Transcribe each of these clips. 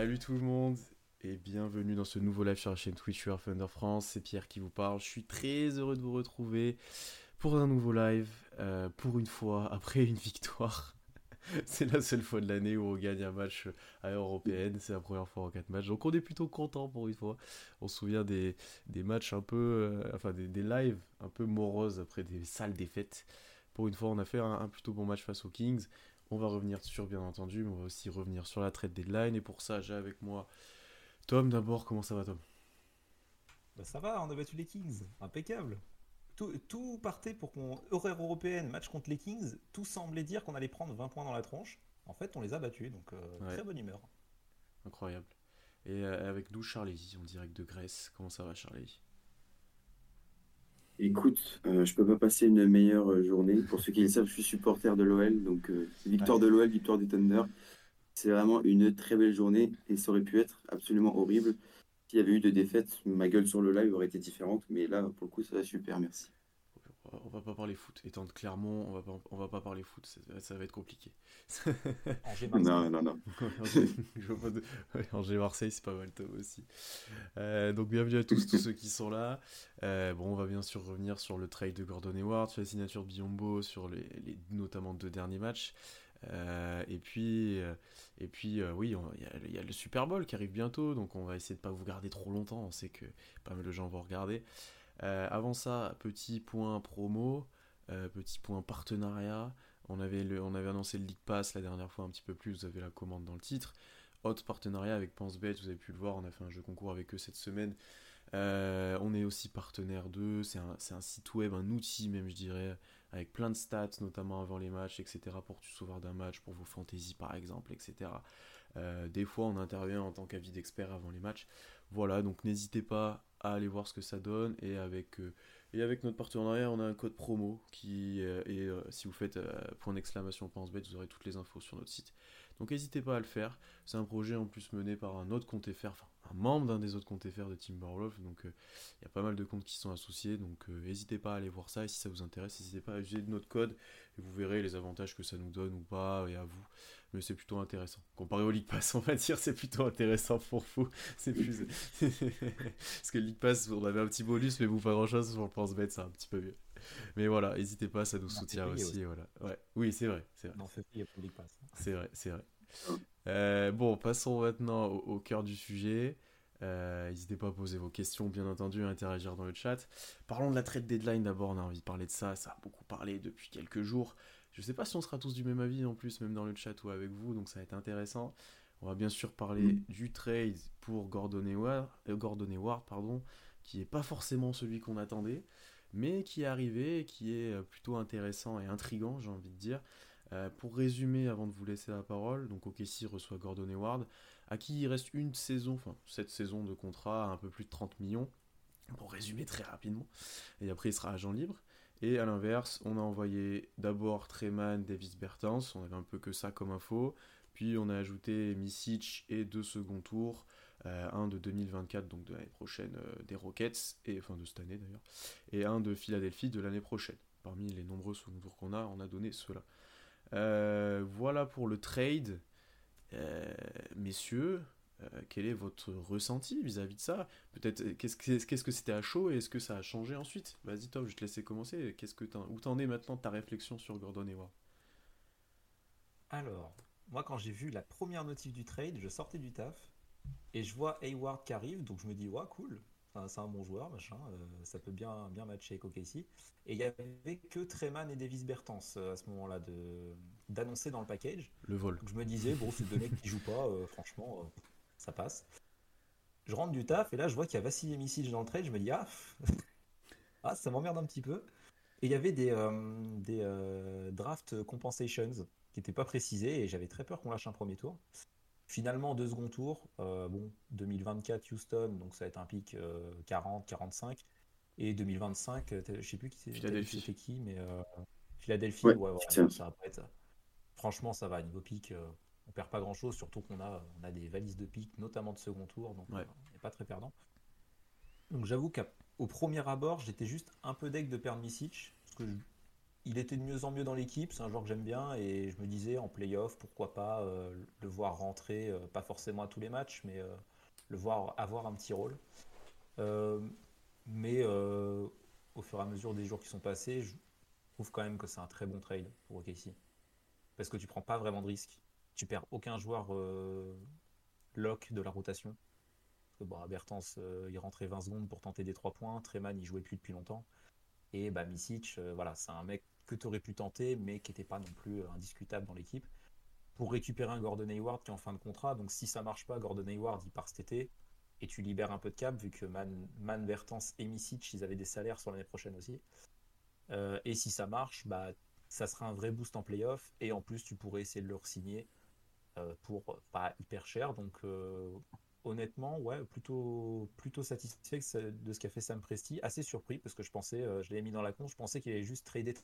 Salut tout le monde et bienvenue dans ce nouveau live sur la chaîne Twitch Thunder France. C'est Pierre qui vous parle. Je suis très heureux de vous retrouver pour un nouveau live. euh, pour une fois, après une victoire. C'est la seule fois de l'année où on gagne un match à européenne. C'est la première fois en 4 matchs. Donc on est plutôt content pour une fois. On se souvient des, des matchs un peu. euh, enfin, des, des lives un peu moroses après des sales défaites. Pour une fois, on a fait un plutôt bon match face aux Kings. On va revenir sur, bien entendu, mais on va aussi revenir sur la trade deadline. Et pour ça, j'ai avec moi Tom d'abord. Comment ça va, Tom? Bah ça va, on a battu les Kings, impeccable. Tout, tout partait pour qu'on. Horaire européenne, match contre les Kings, tout semblait dire qu'on allait prendre 20 points dans la tronche. En fait, on les a battus, donc euh, Ouais. très bonne humeur. Incroyable. Et euh, avec nous, Charlie, en direct de Grèce. Comment ça va, Charlie? Écoute, euh, je peux pas passer une meilleure euh, journée. Pour ceux qui le savent, je suis supporter de l'OL, donc euh, victoire Ouais. de l'OL, victoire du Thunder. C'est vraiment une très belle journée et ça aurait pu être absolument horrible. S'il y avait eu de défaites, ma gueule sur le live aurait été différente, mais là, pour le coup, ça va super, merci. On va- pas parler foot. Étant de Clermont, on va pas, on va pas parler foot. Ça, ça va être compliqué. Angers, Marseille. Non, non, non. Angers, de- ouais, Angers-Marseille, c'est pas mal, Tom aussi. Euh, donc, bienvenue à tous, tous ceux qui sont là. Euh, bon, on va bien sûr revenir sur le trade de Gordon Hayward, sur la signature de Biombo, sur les, les notamment deux derniers matchs. Euh, et puis, euh, et puis euh, oui, il y, y a le Super Bowl qui arrive bientôt, donc on va essayer de pas vous garder trop longtemps. On sait que pas mal de gens vont regarder. Euh, avant ça, petit point promo, euh, petit point partenariat. On avait, annoncé le League Pass la dernière fois un petit peu plus, vous avez la commande dans le titre. Autre partenariat avec PenseBet, vous avez pu le voir, on a fait un jeu concours avec eux cette semaine. Euh, on est aussi partenaire d'eux, c'est un, site web, un outil même je dirais, avec plein de stats, notamment avant les matchs, etc. pour que tu sauvegardes un match, pour vos fantaisies par exemple, etc. Des fois on intervient en tant qu'avis d'expert avant les matchs. Voilà, donc n'hésitez pas à aller voir ce que ça donne et avec, euh, et avec notre partenariat on a un code promo qui euh, et euh, si vous faites point d'exclamation PenseBet vous aurez toutes les infos sur notre site. Donc n'hésitez pas à le faire. C'est un projet en plus mené par un autre compte FR, enfin un membre d'un des autres comptes FR de Timberwolf. Donc il y a pas mal de comptes qui sont associés. Donc n'hésitez pas à aller voir ça. Et si ça vous intéresse, n'hésitez pas à utiliser notre code. Et vous verrez les avantages que ça nous donne ou pas. Et à vous. Mais c'est plutôt intéressant. Comparé au League Pass, on va dire, c'est plutôt intéressant pour vous. C'est plus. Parce que le League Pass, on avait un petit bonus, mais vous pas grand chose sur le pense bête, c'est un petit peu mieux. Mais voilà, n'hésitez pas, ça nous soutient aussi. voilà. Ouais. Oui, c'est vrai. C'est vrai. C'est vrai, c'est vrai. Euh, bon, passons maintenant au, au cœur du sujet. Euh, N'hésitez pas à poser vos questions, bien entendu, à interagir dans le chat. Parlons de la trade deadline d'abord, on a envie de parler de ça, ça a beaucoup parlé depuis quelques jours. Je sais pas si on sera tous du même avis en plus, même dans le chat ou avec vous, donc ça va être intéressant. On va bien sûr parler Mm. du trade pour Gordon Hayward, euh, Gordon Hayward, pardon, qui est pas forcément celui qu'on attendait, mais qui est arrivé et qui est euh, plutôt intéressant et intrigant, j'ai envie de dire. Euh, pour résumer, avant de vous laisser la parole, donc OKC reçoit Gordon Hayward, à qui il reste une saison, enfin cette saison de contrat à un peu plus de 30 millions, pour résumer très rapidement, et après il sera agent libre. Et à l'inverse, on a envoyé d'abord Treman, Davis Bertans, on avait un peu que ça comme info, puis on a ajouté Misic et deux second tours, euh, un de 2024, donc de l'année prochaine euh, des Rockets, et enfin de cette année d'ailleurs, et un de Philadelphie de l'année prochaine. Parmi les nombreux second tours qu'on a, on a donné ceux-là. Euh, voilà pour le trade. Euh, messieurs, quel est votre ressenti vis-à-vis de ça? Peut-être, euh, qu'est-ce que c'était à chaud et est-ce que ça a changé ensuite? Vas-y Tom, je vais te laisser commencer. Qu'est-ce que t'en- où t'en es maintenant de ta réflexion sur Gordon Hayward? Alors, moi, quand j'ai vu la première notif du trade, je sortais du taf et je vois Hayward qui arrive, donc je me dis, ouais, cool, Enfin, c'est un bon joueur, machin, euh, ça peut bien, bien matcher avec OKC. Et il y avait que Treman et Davis Bertans euh, à ce moment-là de- d'annoncer dans le package. Le vol. Donc je me disais, bon, c'est deux mecs qui jouent pas, euh, franchement, euh, ça passe. Je rentre du taf et là, je vois qu'il y a Vassili Misic dans le trade. Je me dis, ah, ah ça m'emmerde un petit peu. Et il y avait des, euh, des euh, draft compensations qui n'étaient pas précisés et j'avais très peur qu'on lâche un premier tour. Finalement, deux seconds tours, euh, bon, 2024 Houston, donc ça va être un pic euh, 40, 45. Et 2025, euh, je sais plus qui c'est- c'était qui, mais euh, Philadelphie, Ouais, ouais, ça. ça va pas être. Franchement, ça va, niveau pic, euh, on perd pas grand chose, surtout qu'on a, on a des valises de pic, notamment de second tour, donc Ouais. euh, on n'est pas très perdant. Donc j'avoue qu'au premier abord, j'étais juste un peu deck de perdre Misic, parce que je- il était de mieux en mieux dans l'équipe, c'est un joueur que j'aime bien et je me disais en playoff, pourquoi pas euh, le voir rentrer, euh, pas forcément à tous les matchs, mais euh, le voir avoir un petit rôle. mais au fur et à mesure des jours qui sont passés, je trouve quand même que c'est un très bon trade pour OKC. Parce que tu prends pas vraiment de risques. Tu perds aucun joueur lock de la rotation. Bon, Bertens, il rentrait 20 secondes pour tenter des 3 points. Treman, il jouait plus depuis longtemps. Et bah, Misic, voilà, c'est un mec que tu aurais pu tenter, mais qui n'était pas non plus euh, indiscutable dans l'équipe. Pour récupérer un Gordon Hayward qui est en fin de contrat, donc si ça marche pas, Gordon Hayward il part cet été, et tu libères un peu de cap, vu que Man, Man Vertens et Misic, ils avaient des salaires sur l'année prochaine aussi. Euh, et si ça marche, bah, ça sera un vrai boost en playoff, et en plus tu pourrais essayer de le signer euh, pour pas hyper cher. Donc honnêtement, ouais, plutôt, plutôt satisfait de ce qu'a fait Sam Presti. Assez surpris parce que je pensais, je l'ai mis dans la con, je pensais qu'il allait juste trader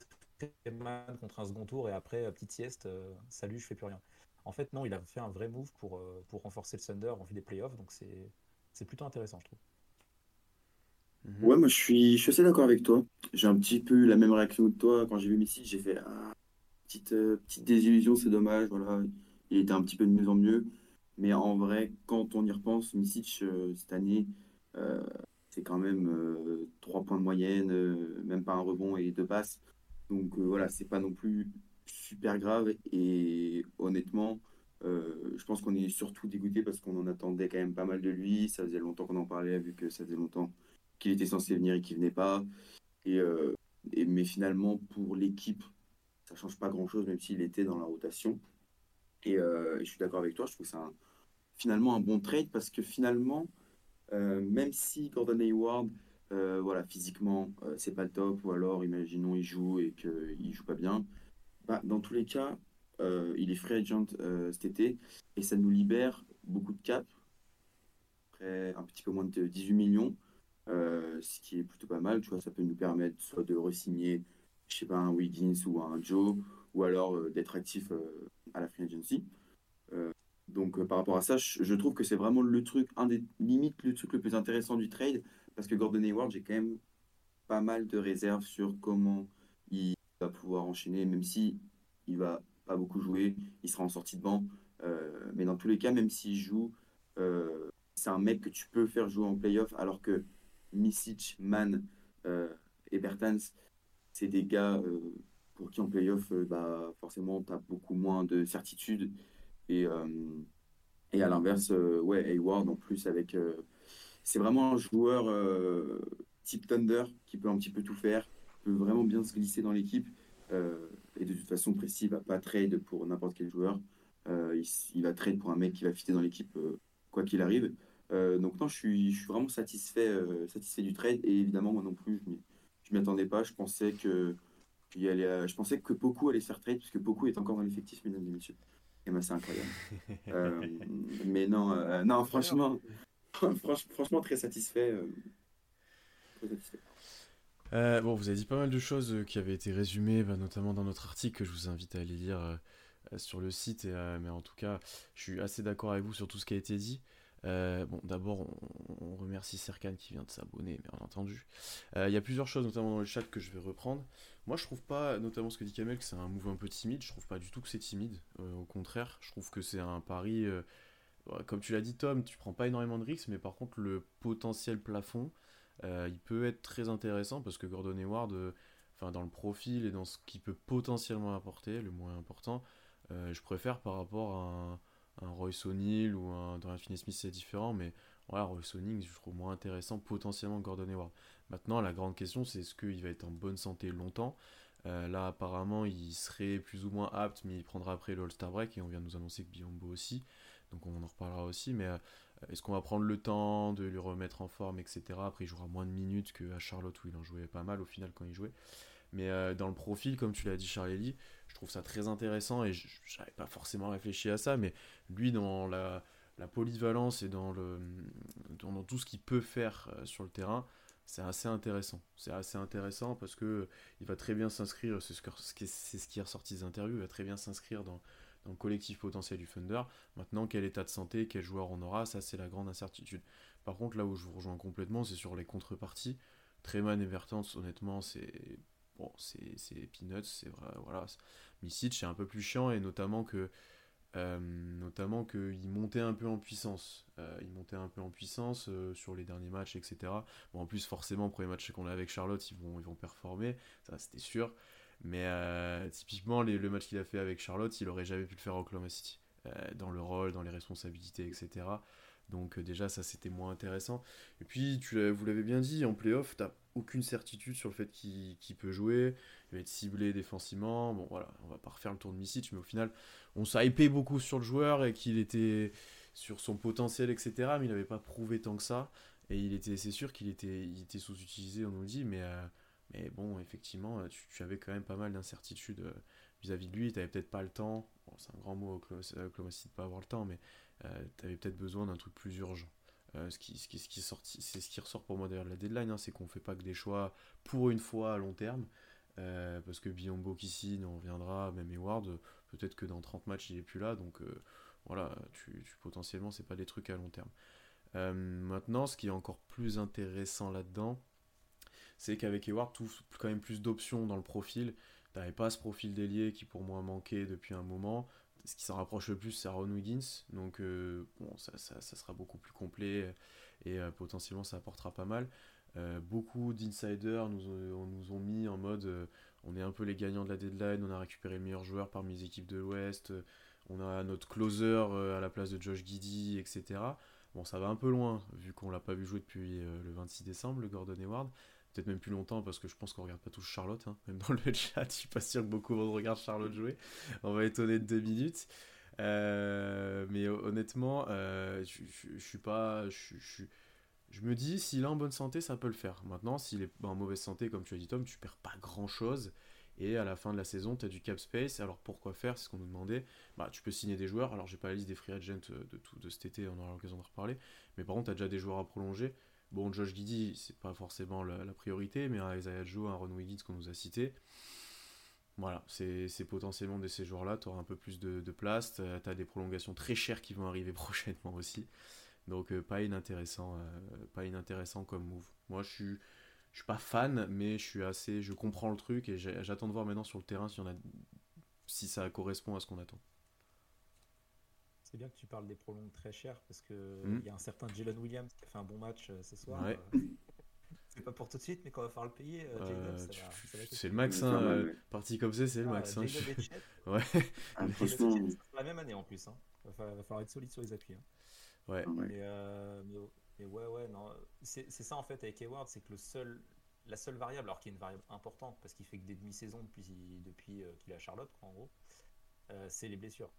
contre un second tour et après, euh, petite sieste, euh, salut, je fais plus rien. En fait, non, il a fait un vrai move pour, euh, pour renforcer le Thunder en vue des playoffs, donc c'est plutôt intéressant, je trouve. Ouais, moi je suis, je suis assez d'accord avec toi. J'ai un petit peu eu la même réaction que toi quand j'ai vu Messi. J'ai fait ah, petite, petite désillusion, c'est dommage. Voilà, il était un petit peu de mieux en mieux. Mais en vrai, quand on y repense, Misic cette année, c'est quand même 3 points de moyenne, même pas un rebond et deux passes. Donc euh, voilà, c'est pas non plus super grave. Et honnêtement, euh, je pense qu'on est surtout dégoûté parce qu'on en attendait quand même pas mal de lui. Ça faisait longtemps qu'on en parlait, vu que ça faisait longtemps qu'il était censé venir et qu'il venait pas. Et, euh, mais finalement, pour l'équipe, ça change pas grand-chose, même s'il était dans la rotation. Et, je suis d'accord avec toi, je trouve que c'est finalement un bon trade parce que finalement, même si Gordon Hayward euh, voilà, physiquement, euh, c'est pas le top, ou alors, imaginons, il joue et qu'il joue pas bien. Bah, dans tous les cas, euh, il est free agent cet été et ça nous libère beaucoup de cap, après un petit peu moins de 18 millions, ce qui est plutôt pas mal. Tu vois, ça peut nous permettre soit de re-signer, je sais pas, un Wiggins ou un Joe, ou alors d'être actif à la free agency. donc, par rapport à ça, je, trouve que c'est vraiment le truc, un des limites, le truc le plus intéressant du trade parce que Gordon Hayward, j'ai quand même pas mal de réserves sur comment il va pouvoir enchaîner, même si il va pas beaucoup jouer, il sera en sortie de banc. Euh, mais dans tous les cas, même s'il joue, euh, c'est un mec que tu peux faire jouer en playoff, alors que Misic, Mann euh, et Bertans, c'est des gars pour qui en playoff, bah, forcément, tu as beaucoup moins de certitude. Et, et à l'inverse, ouais, Hayward, en plus, avec c'est vraiment un joueur euh, type Thunder qui peut un petit peu tout faire, peut vraiment bien se glisser dans l'équipe. Euh, et de toute façon, Presti va pas trade pour n'importe quel joueur. Euh, il, va trade pour un mec qui va fitter dans l'équipe quoi qu'il arrive. donc non, je suis, je suis vraiment satisfait, satisfait du trade. Et évidemment, moi non plus, je m'y attendais pas. Je pensais que allait, je pensais que Poku allait se faire trade, puisque Poku est encore dans l'effectif, mesdames et messieurs. Et ben, c'est incroyable. mais non, non, franchement, franchement, très satisfait. Euh, euh, bon, vous avez dit pas mal de choses euh, qui avaient été résumées, bah, notamment dans notre article que je vous invite à aller lire sur le site. mais en tout cas, je suis assez d'accord avec vous sur tout ce qui a été dit. Bon, d'abord, on, remercie Serkan qui vient de s'abonner, bien entendu. Il y a plusieurs choses, notamment dans le chat, que je vais reprendre. Moi, je trouve pas, notamment ce que dit Kamel, que c'est un move un peu timide. Je trouve pas du tout que c'est timide. au contraire, je trouve que c'est un pari comme tu l'as dit Tom, tu prends pas énormément de risques, mais par contre le potentiel plafond, euh, il peut être très intéressant parce que Gordon Hayward, euh, enfin dans le profil et dans ce qu'il peut potentiellement apporter, le moins important, euh, je préfère par rapport à un, Royce O'Neill ou un Dorian Finney-Smith, c'est différent, mais voilà, Royce O'Neill, je trouve moins intéressant potentiellement Gordon Hayward. Maintenant, la grande question, c'est est-ce qu'il va être en bonne santé longtemps? Là, apparemment, il serait plus ou moins apte, mais il prendra après le All-Star Break, et on vient de nous annoncer que Biombo aussi donc on en reparlera aussi, mais euh, est-ce qu'on va prendre le temps de lui remettre en forme, etc. Après, il jouera moins de minutes qu'à Charlotte où il en jouait pas mal au final quand il jouait. Mais euh, dans le profil, comme tu l'as dit, Charlie, je trouve ça très intéressant et j'avais pas forcément réfléchi à ça, mais lui, dans la, polyvalence et dans, le, dans, tout ce qu'il peut faire euh, sur le terrain, c'est assez intéressant. C'est assez intéressant parce que il va très bien s'inscrire, c'est ce, qui est ressorti des interviews, il va très bien s'inscrire dans, dans le collectif potentiel du Thunder. Maintenant, quel état de santé, quel joueur on aura, ça c'est la grande incertitude. Par contre, là où je vous rejoins complètement, c'est sur les contreparties. Treman et Vertans, honnêtement, c'est bon, c'est peanuts, c'est vrai, voilà. Misic, c'est un peu plus chiant, et notamment que euh, qu'il montait un peu en puissance. Euh, il montait un peu en puissance euh, sur les derniers matchs, etc. Bon, en plus, forcément, premier match qu'on a avec Charlotte, ils vont, ils vont performer, ça c'était sûr. Mais typiquement, le match qu'il a fait avec Charlotte, il aurait jamais pu le faire à Oklahoma City. dans le rôle, dans les responsabilités, etc. Donc déjà, ça c'était moins intéressant. Et puis, tu vous l'avez bien dit, en playoff, t'as aucune certitude sur le fait qu'il peut jouer. Il va être ciblé défensivement. Bon, voilà, on va pas refaire le tour de Misic, mais au final, on s'est hypé beaucoup sur le joueur et qu'il était sur son potentiel, etc. Mais il n'avait pas prouvé tant que ça. Et il était, c'est sûr qu'il était, il était sous-utilisé, on nous dit, mais, euh, mais bon, effectivement, tu, avais quand même pas mal d'incertitudes euh, vis-à-vis de lui. Tu n'avais peut-être pas le temps. C'est un grand mot, Oklahoma City de pas avoir le temps, mais euh, tu avais peut-être besoin d'un truc plus urgent. ce, qui, ce, qui, ce, qui sorti, c'est ce qui ressort pour moi derrière la deadline, hein, c'est qu'on fait pas que des choix pour une fois à long terme. parce que Biombo Kissi on reviendra, même Eward, peut-être que dans 30 matchs il est plus là, donc euh, voilà, tu, potentiellement c'est pas des trucs à long terme. Euh, maintenant, ce qui est encore plus intéressant là-dedans, c'est qu'avec Eward, tu quand même plus d'options dans le profil. Tu n'avais pas ce profil d'ailier qui pour moi manquait depuis un moment. Ce qui s'en rapproche le plus, c'est Aaron Wiggins. Donc euh, bon, ça, sera beaucoup plus complet et potentiellement ça apportera pas mal. beaucoup d'insiders nous, ont mis en mode on est un peu les gagnants de la deadline, on a récupéré le meilleur joueur parmi les équipes de l'Ouest, euh, on a notre closer euh, à la place de Josh Giddy, etc. Bon, ça va un peu loin, vu qu'on l'a pas vu jouer depuis euh, le 26 décembre, le Gordon Hayward. Peut-être même plus longtemps, parce que je pense qu'on regarde pas tous Charlotte, hein. même dans le chat, je suis pas sûr que beaucoup regardent Charlotte jouer. On va étonner de deux minutes. mais honnêtement, je, je, suis pas. Je, je me dis, s'il est en bonne santé, ça peut le faire. Maintenant, s'il est en mauvaise santé, comme tu as dit Tom, tu perds pas grand chose. Et à la fin de la saison, tu as du cap space. Alors pourquoi faire? C'est ce qu'on nous demandait. Bah, tu peux signer des joueurs. Alors j'ai pas la liste des free agents euh, de, tout, de cet été, on aura l'occasion de reparler. Mais par contre, tu as déjà des joueurs à prolonger. Bon, Josh Giddy, c'est pas forcément la, priorité, mais un Isaiah Joe, un Ron Wiggins qu'on nous a cité. Voilà, c'est potentiellement de ces joueurs-là. Tu auras un peu plus de, place. Tu as des prolongations très chères qui vont arriver prochainement aussi. Donc euh, pas inintéressant, euh, pas inintéressant comme move. Moi je suis, suis pas fan, mais je suis assez, je comprends le truc et j'attends de voir maintenant sur le terrain si ça correspond à ce qu'on attend. C'est bien que tu parles des prolongs très chers parce que hmm. il y a un certain Jalen Williams qui a fait un bon match euh, ce soir. c'est pas pour tout de suite, mais quand on va falloir le payer, c'est le max, hein, parti comme c'est, c'est le max. Hein, ouais. Ah, c'est la même année en plus. Hein. Il va, falloir être solide sur les appuis. Hein. Ouais. Euh, mais, ouais, ouais, non. C'est ça en fait avec Hayward, c'est que le seul, la seule variable, alors qui est une variable importante parce qu'il fait que des demi-saisons depuis, depuis euh, qu'il est à Charlotte, en gros, euh, c'est les blessures.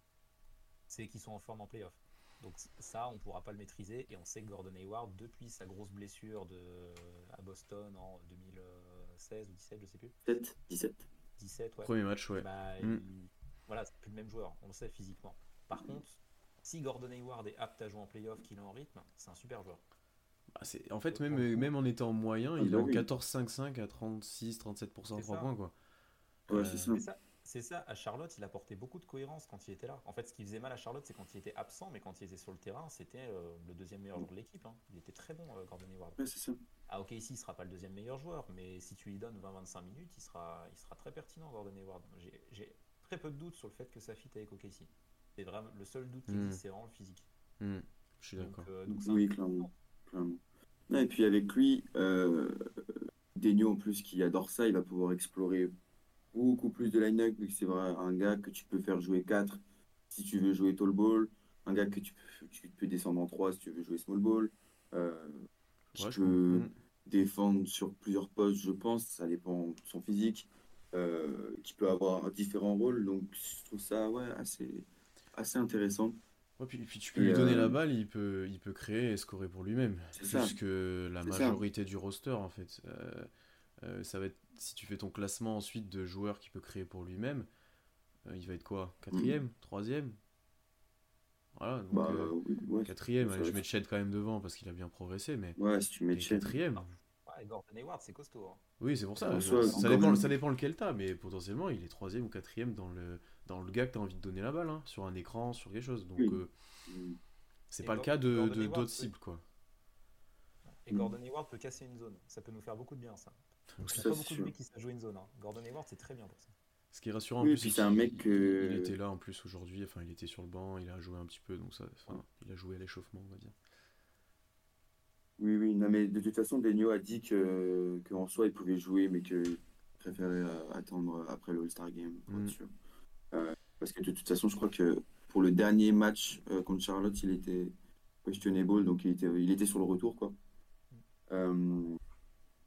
C'est qu'ils sont en forme en playoff. Donc ça, on pourra pas le maîtriser et on sait que Gordon Hayward, depuis sa grosse blessure de, à Boston en 2016 ou 17, je sais plus. 17. 17. 17 ouais. Premier match, ouais. Bah, mm. voilà, c'est plus le même joueur, on le sait physiquement. Par contre, si Gordon Hayward est apte à jouer en playoff, qu'il est en rythme, c'est un super joueur. Bah, en fait, même, même en étant moyen, ah, il est bah en 14-5-5 à 36-37% de 3 points. Quoi. Ouais, c'est ça. C'est ça, à Charlotte, il apportait beaucoup de cohérence quand il était là. En fait, ce qui faisait mal à Charlotte, c'est quand il était absent, mais quand il était sur le terrain, c'était euh, le deuxième meilleur joueur de l'équipe. Hein. Il était très bon, euh, Gordon Hayward. Ouais, c'est ça. Ah, ok, ici, il sera pas le deuxième meilleur joueur, mais si tu lui donnes 20-25 minutes, il sera, il sera très pertinent, Gordon Hayward. J'ai très peu de doutes sur le fait que ça fit avec OKC. C'est vraiment le seul doute qui hmm. existe, c'est vraiment le physique. Hmm. Je suis d'accord. Euh, oui, clairement. et puis avec lui, euh, en plus qui adore ça, il va pouvoir explorer beaucoup plus de line-up, c'est vrai, un gars que tu peux faire jouer 4 si tu veux jouer tall ball, un gars que tu peux, tu peux descendre en 3 si tu veux jouer small ball, euh, qui peut hmm. défendre sur plusieurs postes, je pense, ça dépend de son physique, euh, qui peut avoir différents rôles, donc je trouve ça ouais, assez, assez intéressant. Ouais, puis, puis, tu peux lui donner la euh, balle, il peut, il peut créer et scorer pour lui-même. Plus que la majorité du roster, en fait. Euh, ça va être, si tu fais ton classement ensuite de joueurs qui peut créer pour lui-même, il va être quoi? Quatrième? Mm. Troisième? Voilà, donc bah, quatrième. je mets Ched quand même devant parce qu'il a bien progressé, mais ouais, si tu mets quatrième. Gordon Hayward, c'est costaud. Hein. Oui, c'est pour ça. ça, dépend, ça dépend lequel t'as, mais potentiellement, il est troisième ou quatrième dans le, dans le gars que tu as envie de donner la balle, hein, sur un écran, sur quelque chose. Donc, euh, c'est pas le cas de, d'autres cibles, quoi. Et Gordon Hayward peut casser une zone. Ça peut nous faire beaucoup de bien, ça. Donc, il n'y a pas beaucoup de mecs qui savent jouer une zone. Hein. Gordon Hayward, c'est très bien pour ça. Ce qui est rassurant, oui, c'est un mec il, était là en plus aujourd'hui, enfin il était sur le banc, il a joué un petit peu, donc ça, il a joué à l'échauffement, on va dire. Oui, oui, non, mais de toute façon, Denio a dit que qu'en soi il pouvait jouer, mais qu'il préférait euh, attendre après le All-Star Game, mm. euh, parce que de toute façon, je crois que pour le dernier match euh, contre Charlotte, il était questionable, donc il était, il était sur le retour, quoi.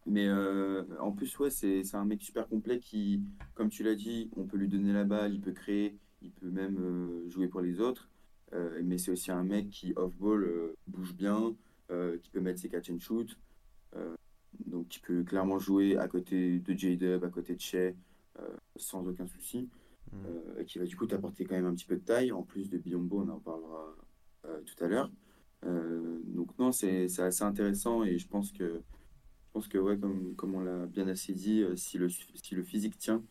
Mais en plus, ouais, c'est un mec super complet qui, comme tu l'as dit, on peut lui donner la balle, il peut créer, il peut même jouer pour les autres. mais c'est aussi un mec qui, off-ball, bouge bien, qui peut mettre ses catch and shoot. donc, qui peut clairement jouer à côté de J-Dub, à côté de Shea, sans aucun souci. Mm. et qui va du coup t'apporter quand même un petit peu de taille, en plus de Biombo, on en parlera tout à l'heure. donc non, c'est assez intéressant et je pense que, je pense que ouais, comme, comme on l'a bien assez dit, si, le, si le physique tient,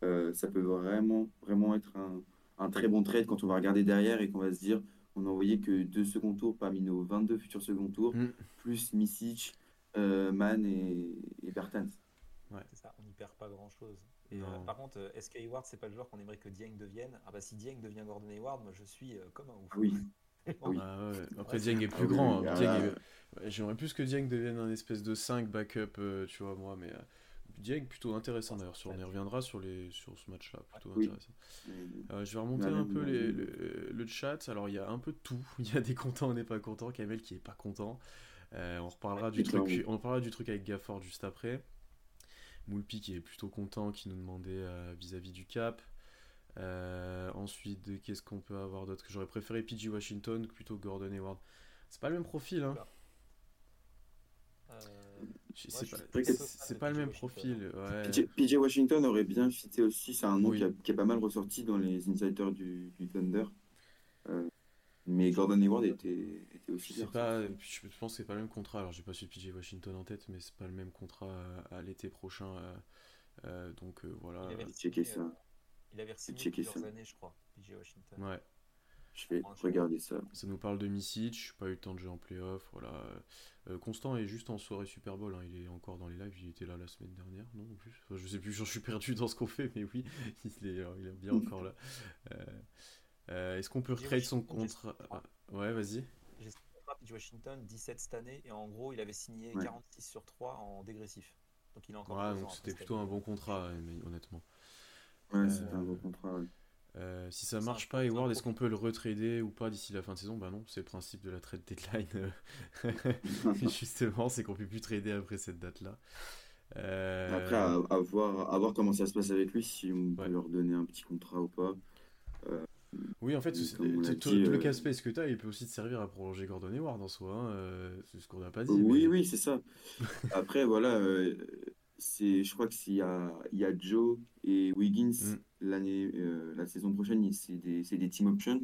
ça peut vraiment, vraiment être un, un, très bon trade quand on va regarder derrière et qu'on va se dire on n'a envoyé que deux second tours parmi nos 22 futurs second tours, mm. plus Misic, euh, Mann et, et Bertens. Ouais. C'est ça, on n'y perd pas grand chose. Et euh, par contre, euh, est-ce qu'Hayward, c'est pas le joueur qu'on aimerait que Dieng devienne Ah bah si Dieng devient Gordon Hayward, moi je suis comme un ouf. Oui. Oui. Ah Après, Dieng est plus grand. Hein. J'aimerais plus que Dieng devienne un espèce de 5 backup, tu vois, moi, mais Dieng plutôt intéressant d'ailleurs. Sur, on y reviendra sur, les, sur ce match-là. Plutôt intéressant. Euh, je vais remonter un peu les, le, chat. Alors il y a un peu de tout. Il y a des contents, on n'est pas content. Kamel qui est pas content. Euh, on reparlera du truc. On parlera du truc avec Gafford juste après. Moulpi qui est plutôt content, qui nous demandait euh, vis-à-vis du cap. Ensuite, qu'est-ce qu'on peut avoir d'autre que j'aurais préféré PG Washington plutôt Gordon Hayward. C'est pas le même profil, hein. C'est pas, le même profil. PJ, Washington aurait bien fité aussi. C'est un nom qui, est pas mal ressorti dans les insiders du, Thunder. Euh, mais Gordon Hayward était, était aussi. Pas, je pense que c'est pas le même contrat. Alors j'ai pas su PJ Washington en tête, mais c'est pas le même contrat à, l'été prochain. Euh, euh, donc voilà. Il avait checké ça. Il avait signé plusieurs années, je crois. PJ Washington. Ouais. Je vais regarder ça. Ça nous parle de Misic, pas eu le temps de jouer en playoff, voilà. Euh, Constant est juste en soirée Super Bowl, hein. il est encore dans les lives, il était là la semaine dernière, non plus Je sais plus, je suis perdu dans ce qu'on fait, mais oui, il est, il est bien encore là. Euh, euh, est-ce qu'on peut recréer son contrat? ah, Ouais, vas-y. J'ai du Washington, 17 cette année, et en gros, il avait signé 46 sur 3 en dégressif. Donc il est encore. Ouais, donc c'était plutôt un bon contrat, honnêtement. Ouais, c'était un bon contrat, euh, si ça marche pas, Hayward, est-ce qu'on peut le retrader ou pas d'ici la fin de saison? Bah non, c'est le principe de la trade deadline. Justement, c'est qu'on peut plus trader après cette date-là. Euh, après, à, voir, comment ça se passe avec lui, si on peut leur donner un petit contrat ou pas. Euh, oui, en fait, tout, le cas space que tu as, il peut aussi te servir à prolonger Gordon Hayward en soi. Hein, c'est ce qu'on n'a pas dit. Oui, oui, c'est ça. Après, voilà, c'est, je crois qu'il y a, il y a Joe et Wiggins mm. l'année, euh, la saison prochaine, c'est des, c'est des team options.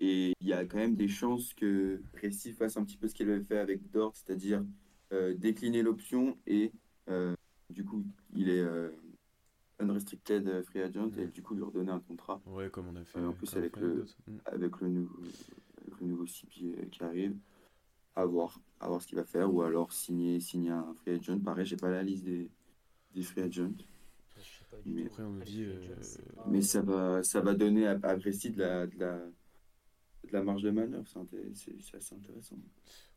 Et il y a quand même des chances que Presti fasse un petit peu ce qu'il avait fait avec Dort, c'est-à-dire euh, décliner l'option et euh, du coup, il est unrestricted free agent et mm. du coup lui redonner un contrat. Ouais, comme on a fait. en plus, avec le, mm. avec, le nouveau, avec le nouveau CP qui arrive à voir, à voir ce qu'il va faire, ou alors signer, signer un free agent. Pareil, j'ai pas la liste des, des free agents. Mais, Après, on nous dit, euh, mais ça va, ça va donner à, à de la, de, la, de la marge de manœuvre. C'est assez intéressant.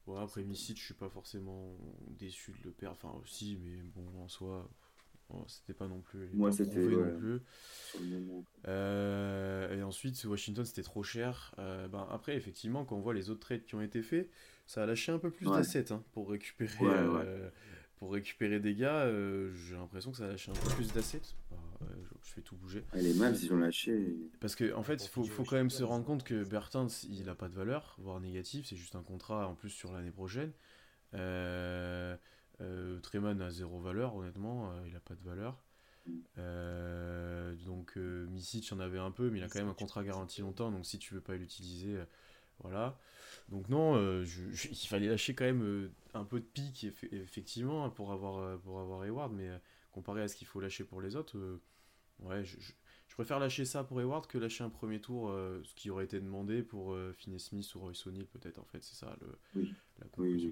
Ouais, après Missy, je suis pas forcément déçu de le perdre. Enfin, aussi, mais bon, en soi, c'était pas non plus. Moi, c'était. non plus. Euh, et ensuite, Washington, c'était trop cher. Euh, ben, après, effectivement, quand on voit les autres trades qui ont été faits, ça a lâché un peu plus d'assets hein, pour récupérer. Euh, pour récupérer des gars, j'ai l'impression que ça a lâché un peu plus d'assets. je fais tout bouger. Ah, les Mavs, ils ont lâché. Parce qu'en en fait, il faut, faut, quand même se rendre compte que Bertens, il a pas de valeur, voire négatif. C'est juste un contrat en plus sur l'année prochaine. Euh, euh, Treman a zéro valeur, honnêtement, euh, il a pas de valeur. Euh, donc euh, Misic en avait un peu, mais il a quand même un contrat garanti longtemps, donc si tu veux pas l'utiliser, voilà. Donc non, il fallait lâcher quand même un peu de pique effectivement pour avoir pour avoir Hayward, mais comparé à ce qu'il faut lâcher pour les autres, ouais, je, préfère lâcher ça pour Hayward que lâcher un premier tour, ce qui aurait été demandé pour Finney Smith ou Royce O'Neal peut-être en fait, c'est ça le, la conclusion.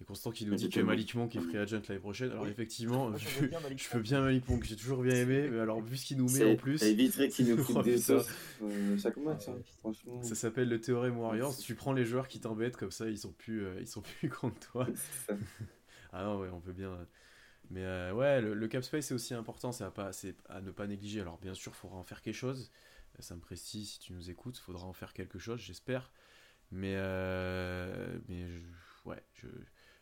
Et Constant qui nous dit que Malik Monk est free agent l'année prochaine. Alors effectivement, Moi, je, j'aime bien Malik je peux bien Malik Monk, j'ai toujours bien aimé, mais alors vu ce qu'il nous met en plus, Ça éviterait qu'il nous coûte des putain. sauces euh, hein, franchement. ça s'appelle le théorème Warriors. Tu prends les joueurs qui t'embêtent comme ça, ils sont plus, euh, ils sont plus contre toi. Ça. Ah non, ouais, on peut bien. euh, Mais euh, ouais, le, le cap space c'est aussi important, c'est à, pas, à ne pas négliger. Alors bien sûr, il faudra en faire quelque chose. Ça me précise si tu nous écoutes, il faudra en faire quelque chose, j'espère. Mais, mais je- ouais, je,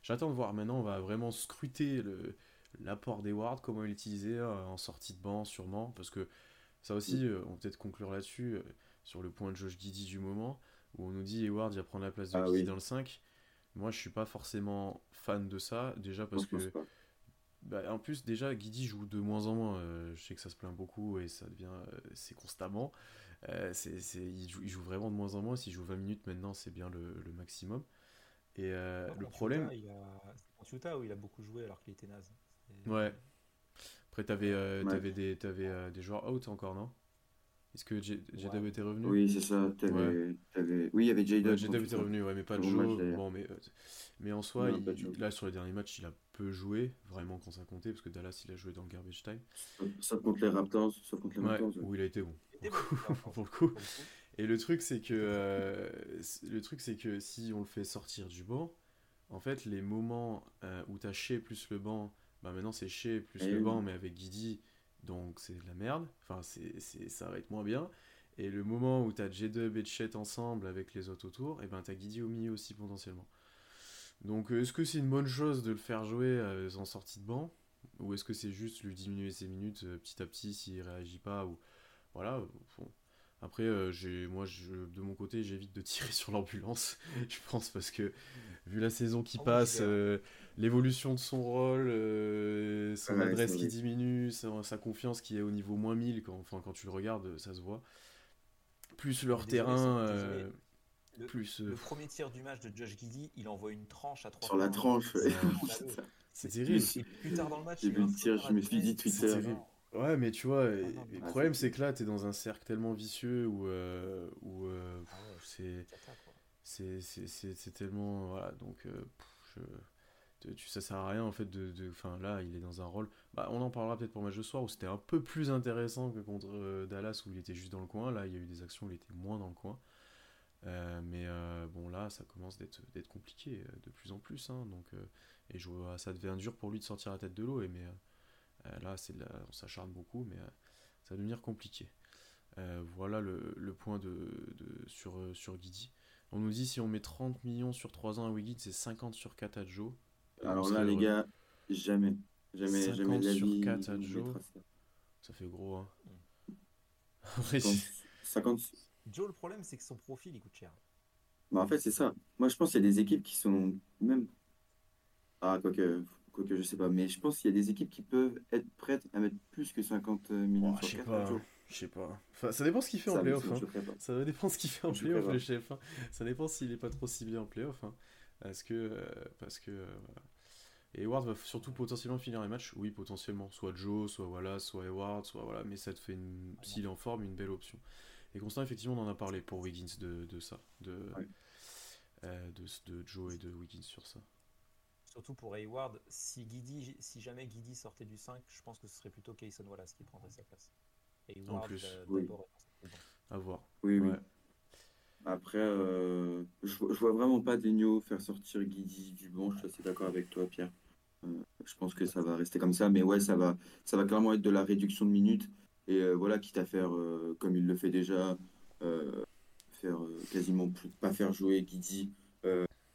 j'attends de voir. Maintenant, on va vraiment scruter le, l'apport des wards, comment l'utiliser euh, en sortie de banc, sûrement. Parce que ça aussi, euh, on peut peut-être conclure là-dessus, euh, sur le point de Josh Giddy du moment, où on nous dit Eward va prendre la place de Ah Giddy oui. dans le 5. Moi, je suis pas forcément fan de ça, déjà parce que. Bah, en plus, déjà, Guidi joue de moins en moins. euh, je sais que ça se plaint beaucoup et ça devient. euh, c'est constamment. Euh, c'est, c'est- il, joue, il joue vraiment de moins en moins. S'il joue 20 minutes maintenant, c'est bien le, le maximum. Et euh, Non, le problème. Utah, il a- c'est où il a beaucoup joué alors qu'il était naze. C'est- Ouais. Après, t'avais, euh, Ouais. des, t'avais, euh, des joueurs out encore, non? Est-ce que J- J-Dub Ouais. était revenu? Oui, c'est ça. t'avais- Oui, il y avait. Ouais, J-Dub était revenu, ouais, mais pas de d'ailleurs. Bon, mais, euh, mais en soi, Non, il- là, sur les derniers matchs, il a peu joué, vraiment quand ça comptait, parce que Dallas, il a joué dans le garbage time. Sauf contre les Raptors. Sauf contre les Raptors. ouais. où il a été bon. Pour le coup. Et le truc, c'est que euh, le truc, c'est que si on le fait sortir du banc, en fait, les moments euh, où t'as Shea plus le banc, bah maintenant c'est Shea plus Eh le oui. banc, mais avec Guidi, donc c'est de la merde. Enfin, c'est, c'est- ça va être moins bien. Et le moment où t'as J-Dub et Chet ensemble avec les autres autour, et ben t'as Guidi au milieu aussi potentiellement. Donc, euh, est-ce que c'est une bonne chose de le faire jouer euh, en sortie de banc? Ou est-ce que c'est juste lui diminuer ses minutes euh, petit à petit s'il réagit pas ou... Voilà, bon. Après, euh, j'ai, moi, je, de mon côté, j'évite de tirer sur l'ambulance, je pense, parce que vu la saison qui Oh, passe, euh, l'évolution de son rôle, euh, son Ouais, adresse qui diminue, sa, sa confiance qui est au niveau moins 1000, quand, enfin, quand tu le regardes, ça se voit. Plus leur Désolé, terrain, euh. Le- plus... euh, Le premier tir du match de Josh Giddy, il envoie une tranche à 3 Sur la tranche. ouais. c'est terrible. Et plus tard dans le match, il je me suis dit 13, Twitter. Ouais, mais tu vois, mais- le Ah, problème, c'est- que là, t'es dans un cercle tellement vicieux où, euh, où euh, Ah ouais, c'est... c'est c'est- c'est- c'est tellement voilà donc euh, pff, je- tu, tu- ça sert à rien en fait de enfin là il est dans un rôle. Bah, on en parlera peut-être pour le match de soir où c'était un peu plus intéressant que contre euh, Dallas où il était juste dans le coin. Là il y a eu des actions où il était moins dans le coin. Euh, mais bon là ça commence d'être d'être compliqué de plus en plus hein, donc et je vois, ça devient dur pour lui de sortir la tête de l'eau et mais là c'est de la- on s'acharne beaucoup mais euh, ça va devenir compliqué Euh, voilà le, le point de, de- sur, euh, sur Guidi. On nous dit si on met 30 millions sur 3 ans à Wiggins, c'est 50 sur 4 à Joe. Alors là, les gars, jamais. Jamais, 50 jamais de la sur vie, 4 à Joe. ça. Fait gros, hein. Après, Je pense c'est- 50. Joe, le problème, c'est que son profil, il coûte cher. Bah, en fait, c'est ça. Moi, je pense qu'il y a des équipes qui sont même. Ah, quoique, quoique je sais pas. Mais je pense qu'il y a des équipes qui peuvent être prêtes à mettre plus que 50 millions Oh, je sur sais 4 pas. Joe. Je sais pas. Enfin, ça dépend ce qu'il fait Ça, en playoff. hein. Ça dépend ce qu'il fait en playoff, le chef. hein. Ça dépend s'il est pas trop ciblé en playoff. Hein. Parce que. euh, parce que euh, voilà. Et Hayward va surtout potentiellement finir les matchs. Oui, potentiellement. Soit Joe, soit voilà, soit Hayward, soit voilà. Mais ça te fait, une... s'il est en forme, une belle option. Et Constant, effectivement, on en a parlé pour Wiggins de, de ça. De, Ouais. euh, de, de Joe et de Wiggins sur ça. Surtout pour Hayward, si, Guidi, si jamais Guidi sortait du 5, je pense que ce serait plutôt Kayson Wallace qui prendrait sa place. Hayward, plus, euh, oui. d'abord, est bon. À voir. Oui. Après, euh, je, vois- je vois vraiment pas Digno faire sortir Guidi du banc. Je suis assez d'accord avec toi, Pierre. Euh, je pense que ça va rester comme ça. Mais ouais, ça va, ça va clairement être de la réduction de minutes. Et euh, voilà, quitte à faire, euh, comme il le fait déjà, euh, faire euh, quasiment plus, pas faire jouer Guidi euh,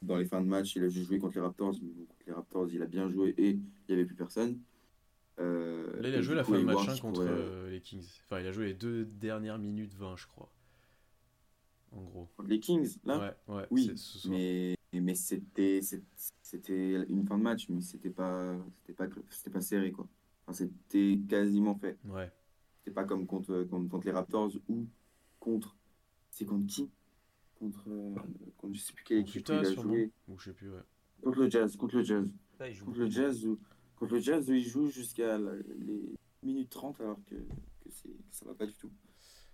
dans les fins de match. Il a juste joué contre les Raptors. Contre les Raptors, il a bien joué et il n'y avait plus personne. Euh, Là, il a joué la fin de match contre pourrait- euh, les Kings. Enfin, il a joué les deux dernières minutes 20, je crois. En gros. les Kings, là? ouais, ouais. Oui, ce mais, mais c'était c'était une fin de match, mais c'était pas c'était pas c'était pas serré quoi. Enfin, c'était quasiment fait. Ouais. C'était pas comme contre, contre contre les Raptors ou contre c'est contre qui? Contre, euh, contre je sais plus quelle équipe Utah, il a sûrement. joué. Ou je sais plus, ouais. Contre le Jazz, contre le Jazz. Là, il joue Contre le Jazz où, contre le Jazz où il joue jusqu'à les minutes 30 alors que, que ça va pas du tout.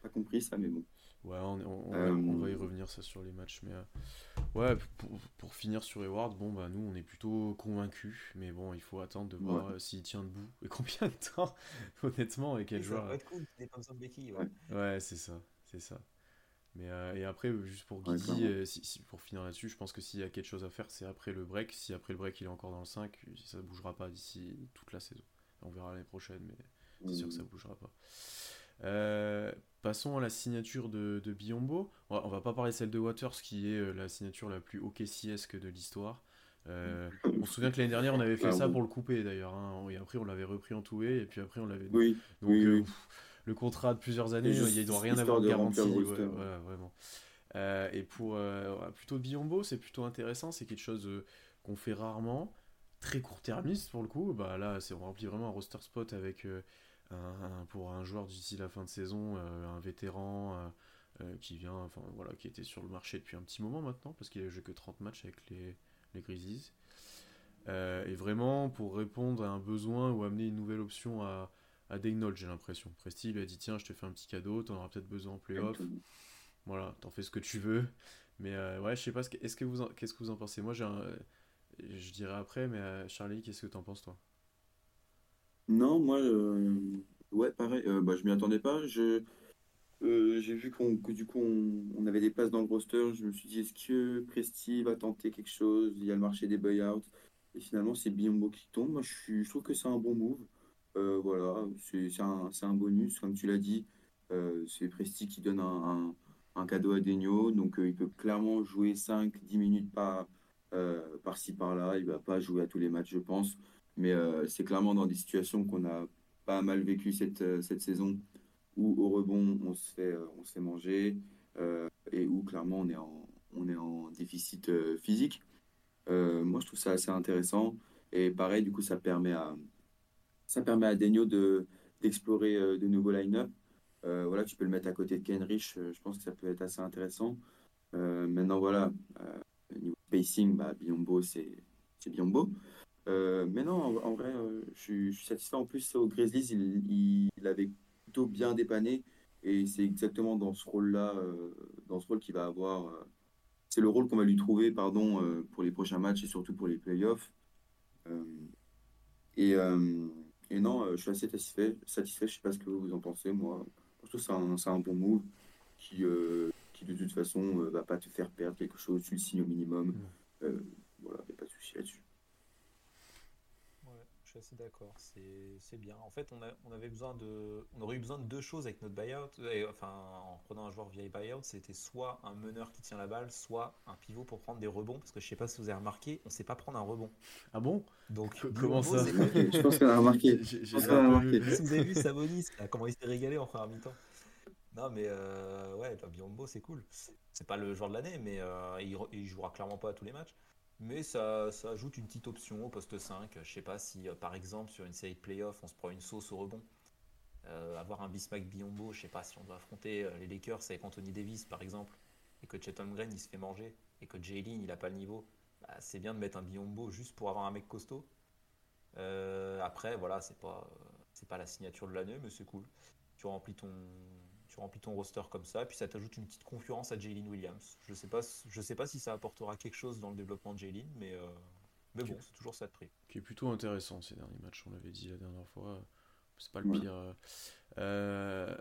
pas compris ça, mais bon. Ouais, on, on, va, y revenir ça sur les matchs, mais ouais, pour, pour, finir sur Eward, bon bah nous on est plutôt convaincus, mais bon il faut attendre de voir s'il tient debout et combien de temps, honnêtement, et quel joueur. ouais. ouais c'est ça, c'est ça. Mais euh, et après, juste pour Guidi, euh, si, pour finir là-dessus, je pense que s'il y a quelque chose à faire, c'est après le break. Si après le break il est encore dans le 5, ça ne bougera pas d'ici toute la saison. On verra l'année prochaine, mais c'est sûr que ça ne bougera pas. Euh, passons à la signature de, de Biombo. On va, va pas parler de celle de Waters, qui est la signature la plus OKC-esque de l'histoire. on se souvient que l'année dernière, on avait fait ça pour le couper d'ailleurs. Hein. Et après, on l'avait repris en toué, et puis après, on l'avait. Oui. Donc, le contrat de plusieurs années, il ne doit rien avoir de garantie. vraiment. Euh, et pour euh, plutôt Biombo, c'est plutôt intéressant, c'est quelque chose euh, qu'on fait rarement, très court-termiste pour le coup. Bah, là, on remplit vraiment un roster spot avec un, pour un joueur d'ici la fin de saison, un vétéran qui vient, enfin voilà, qui était sur le marché depuis un petit moment maintenant, parce qu'il a joué que 30 matchs avec les, les Grizzlies. et vraiment pour répondre à un besoin ou amener une nouvelle option à, à Daynold, j'ai l'impression. Presti lui a dit tiens, je te fais un petit cadeau, t'en auras peut-être besoin en playoff. Voilà, t'en fais ce que tu veux. Mais euh, ouais, je sais pas, est-ce que vous qu'est-ce que vous en pensez? Moi, j'ai je dirais après, mais euh, Charlie, qu'est-ce que t'en penses toi? Non, moi, euh, ouais, pareil. bah, je m'y attendais pas. Je j'ai vu qu'on que du coup on, avait des places dans le roster. Je me suis dit est-ce que Presti va tenter quelque chose Il y a le marché des buyouts? Et finalement, c'est Biombo qui tombe. Moi, je, suis, je trouve que c'est un bon move. Euh, voilà, c'est un, un, bonus, comme tu l'as dit. Euh, c'est Presti qui donne un, un, cadeau à Degno, donc euh, il peut clairement jouer 5-10 minutes par, par-ci par-là. Il va pas jouer à tous les matchs, je pense, mais c'est clairement dans des situations qu'on a pas mal vécu cette, cette saison, où au rebond on se fait, on se fait manger et où clairement on est en, on est en déficit physique. moi, je trouve ça assez intéressant. Et pareil, du coup, ça permet à, ça permet à Denio de, d'explorer euh, de nouveaux line-up. Euh, voilà, tu peux le mettre à côté de Kenrich, euh, je pense que ça peut être assez intéressant. maintenant, voilà, niveau pacing, bah, Biombo, c'est, c'est Biombo. mais non, en, vrai, je, suis, satisfait. En plus, au Grizzlies, il, il, avait plutôt bien dépanné. Et c'est exactement dans ce rôle-là, dans ce rôle qu'il va avoir. c'est le rôle qu'on va lui trouver, pardon, pour les prochains matchs et surtout pour les playoffs. et, et non, euh, je suis assez satisfait. satisfait. Je sais pas ce que vous en pensez. Moi, je trouve que c'est un, bon move qui, euh, qui de toute façon, ne euh, va pas te faire perdre quelque chose. Tu le signes au minimum. Mm. voilà, il n'y a pas de souci là-dessus suis assez d'accord. C'est bien. En fait, on, a, on, avait besoin de, on aurait eu besoin de deux choses avec notre buyout. Et, enfin, en prenant un joueur via buyout, c'était soit un meneur qui tient la balle, soit un pivot pour prendre des rebonds. Parce que je sais pas si vous avez remarqué, on sait pas prendre un rebond. Ah bon? Donc, comment ça Je pense qu'on a remarqué. Si vous avez vu Sabonis, comment il s'est régalé en première mi-temps. Non, mais euh, ouais, Biombo, c'est cool. C'est pas le joueur de l'année, mais euh, il, il jouera clairement pas à tous les matchs. Mais ça, ajoute une petite option au poste 5. Je sais pas si, euh, par exemple, sur une série de playoffs, on se prend une sauce au rebond. Euh, avoir un Bismack Biombo, je sais pas si on doit affronter euh, les Lakers avec Anthony Davis, par exemple, et que Chet Holmgren il se fait manger, et que Jalen il a pas le niveau. Bah, c'est bien de mettre un Biombo juste pour avoir un mec costaud. après, voilà, c'est pas, c'est pas la signature de l'année, mais c'est cool. Tu remplis ton, tu remplis ton roster comme ça, puis ça t'ajoute une petite concurrence à Jalen Williams. Je sais pas, je sais pas si ça apportera quelque chose dans le développement de Jalen, mais, euh, mais bon, c'est toujours ça de prix. Qui est plutôt intéressant ces derniers matchs, on l'avait dit la dernière fois. C'est pas le pire. Euh,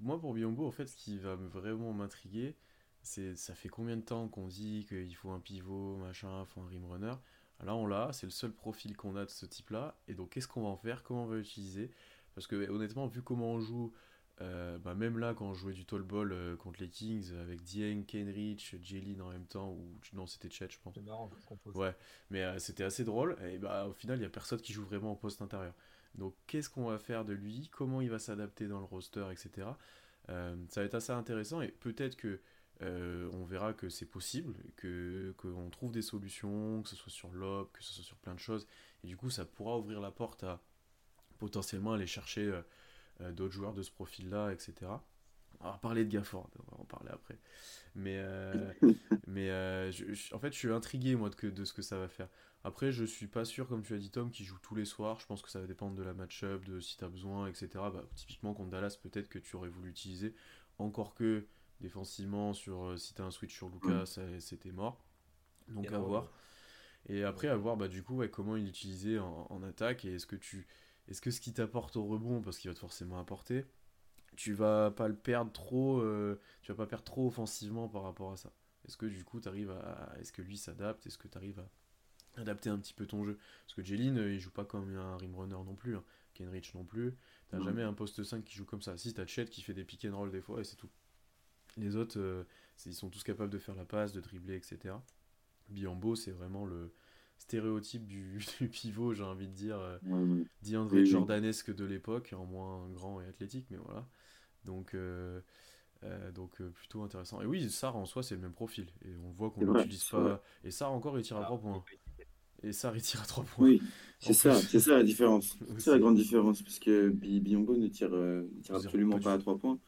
moi, pour Biombo, en fait, ce qui va vraiment m'intriguer, c'est ça fait combien de temps qu'on dit qu'il faut un pivot, machin, il faut un rim runner? Là, on l'a, c'est le seul profil qu'on a de ce type-là. Et donc, qu'est-ce qu'on va en faire? Comment on va l'utiliser? Parce que, honnêtement, vu comment on joue, euh, bah même là, quand on jouait du tall ball euh, contre les Kings avec Dieng, Kenrich, Jelin en même temps, ou non, c'était Chet, je pense. C'est marrant Ouais, mais euh, c'était assez drôle. Et bah, au final, il n'y a personne qui joue vraiment au poste intérieur. Donc, qu'est-ce qu'on va faire de lui? Comment il va s'adapter dans le roster, etc. ça va être assez intéressant et peut-être que on verra que c'est possible, que qu'on trouve des solutions, que ce soit sur l'op, que ce soit sur plein de choses. Et du coup, ça pourra ouvrir la porte à potentiellement aller chercher euh, d'autres joueurs de ce profil-là, etc. On va parler de Gafford, on va en parler après. Mais, euh, mais euh, en fait, je suis intrigué, moi, de, de, ce que ça va faire. Après, je suis pas sûr, comme tu as dit, Tom, qui joue tous les soirs. Je pense que ça va dépendre de la match-up, de si tu as besoin, etc. Bah, typiquement, contre Dallas, peut-être que tu aurais voulu utiliser. Encore que défensivement, sur, si tu as un switch sur Lucas, c'était mort. Donc à voir. Et après, à voir bah, du coup comment il l'utiliser en, en, attaque. Et est-ce que, tu, est -ce que ce qui t'apporte au rebond, parce qu'il va te forcément apporter, tu vas pas le perdre trop, euh, tu vas pas perdre trop offensivement par rapport à ça? Est-ce que du coup tu arrives à, est-ce que lui s'adapte, est-ce que tu arrives à adapter un petit peu ton jeu? Parce que Jeline, euh, il joue pas comme un rim runner non plus, hein. Kenrich non plus. T'as jamais un poste 5 qui joue comme ça. Si t'as Chet qui fait des pick and roll des fois et c'est tout. Les autres, euh, ils sont tous capables de faire la passe, de dribbler, etc. Biombo, c'est vraiment le stéréotype du, pivot, j'ai envie de dire, euh, Jordanesque de l'époque, en moins grand et athlétique, mais voilà. Donc, euh, euh, donc euh, plutôt intéressant. Et oui, Sar en soi, c'est le même profil. Et on voit qu'on n'utilise pas. Et Sar encore, il tire à 3 points. Et Sar, il tire à 3 points. Oui, c'est ça, c'est ça la différence. C'est la grande différence, parce que Biombo ne tire, tire absolument pas, à 3 points.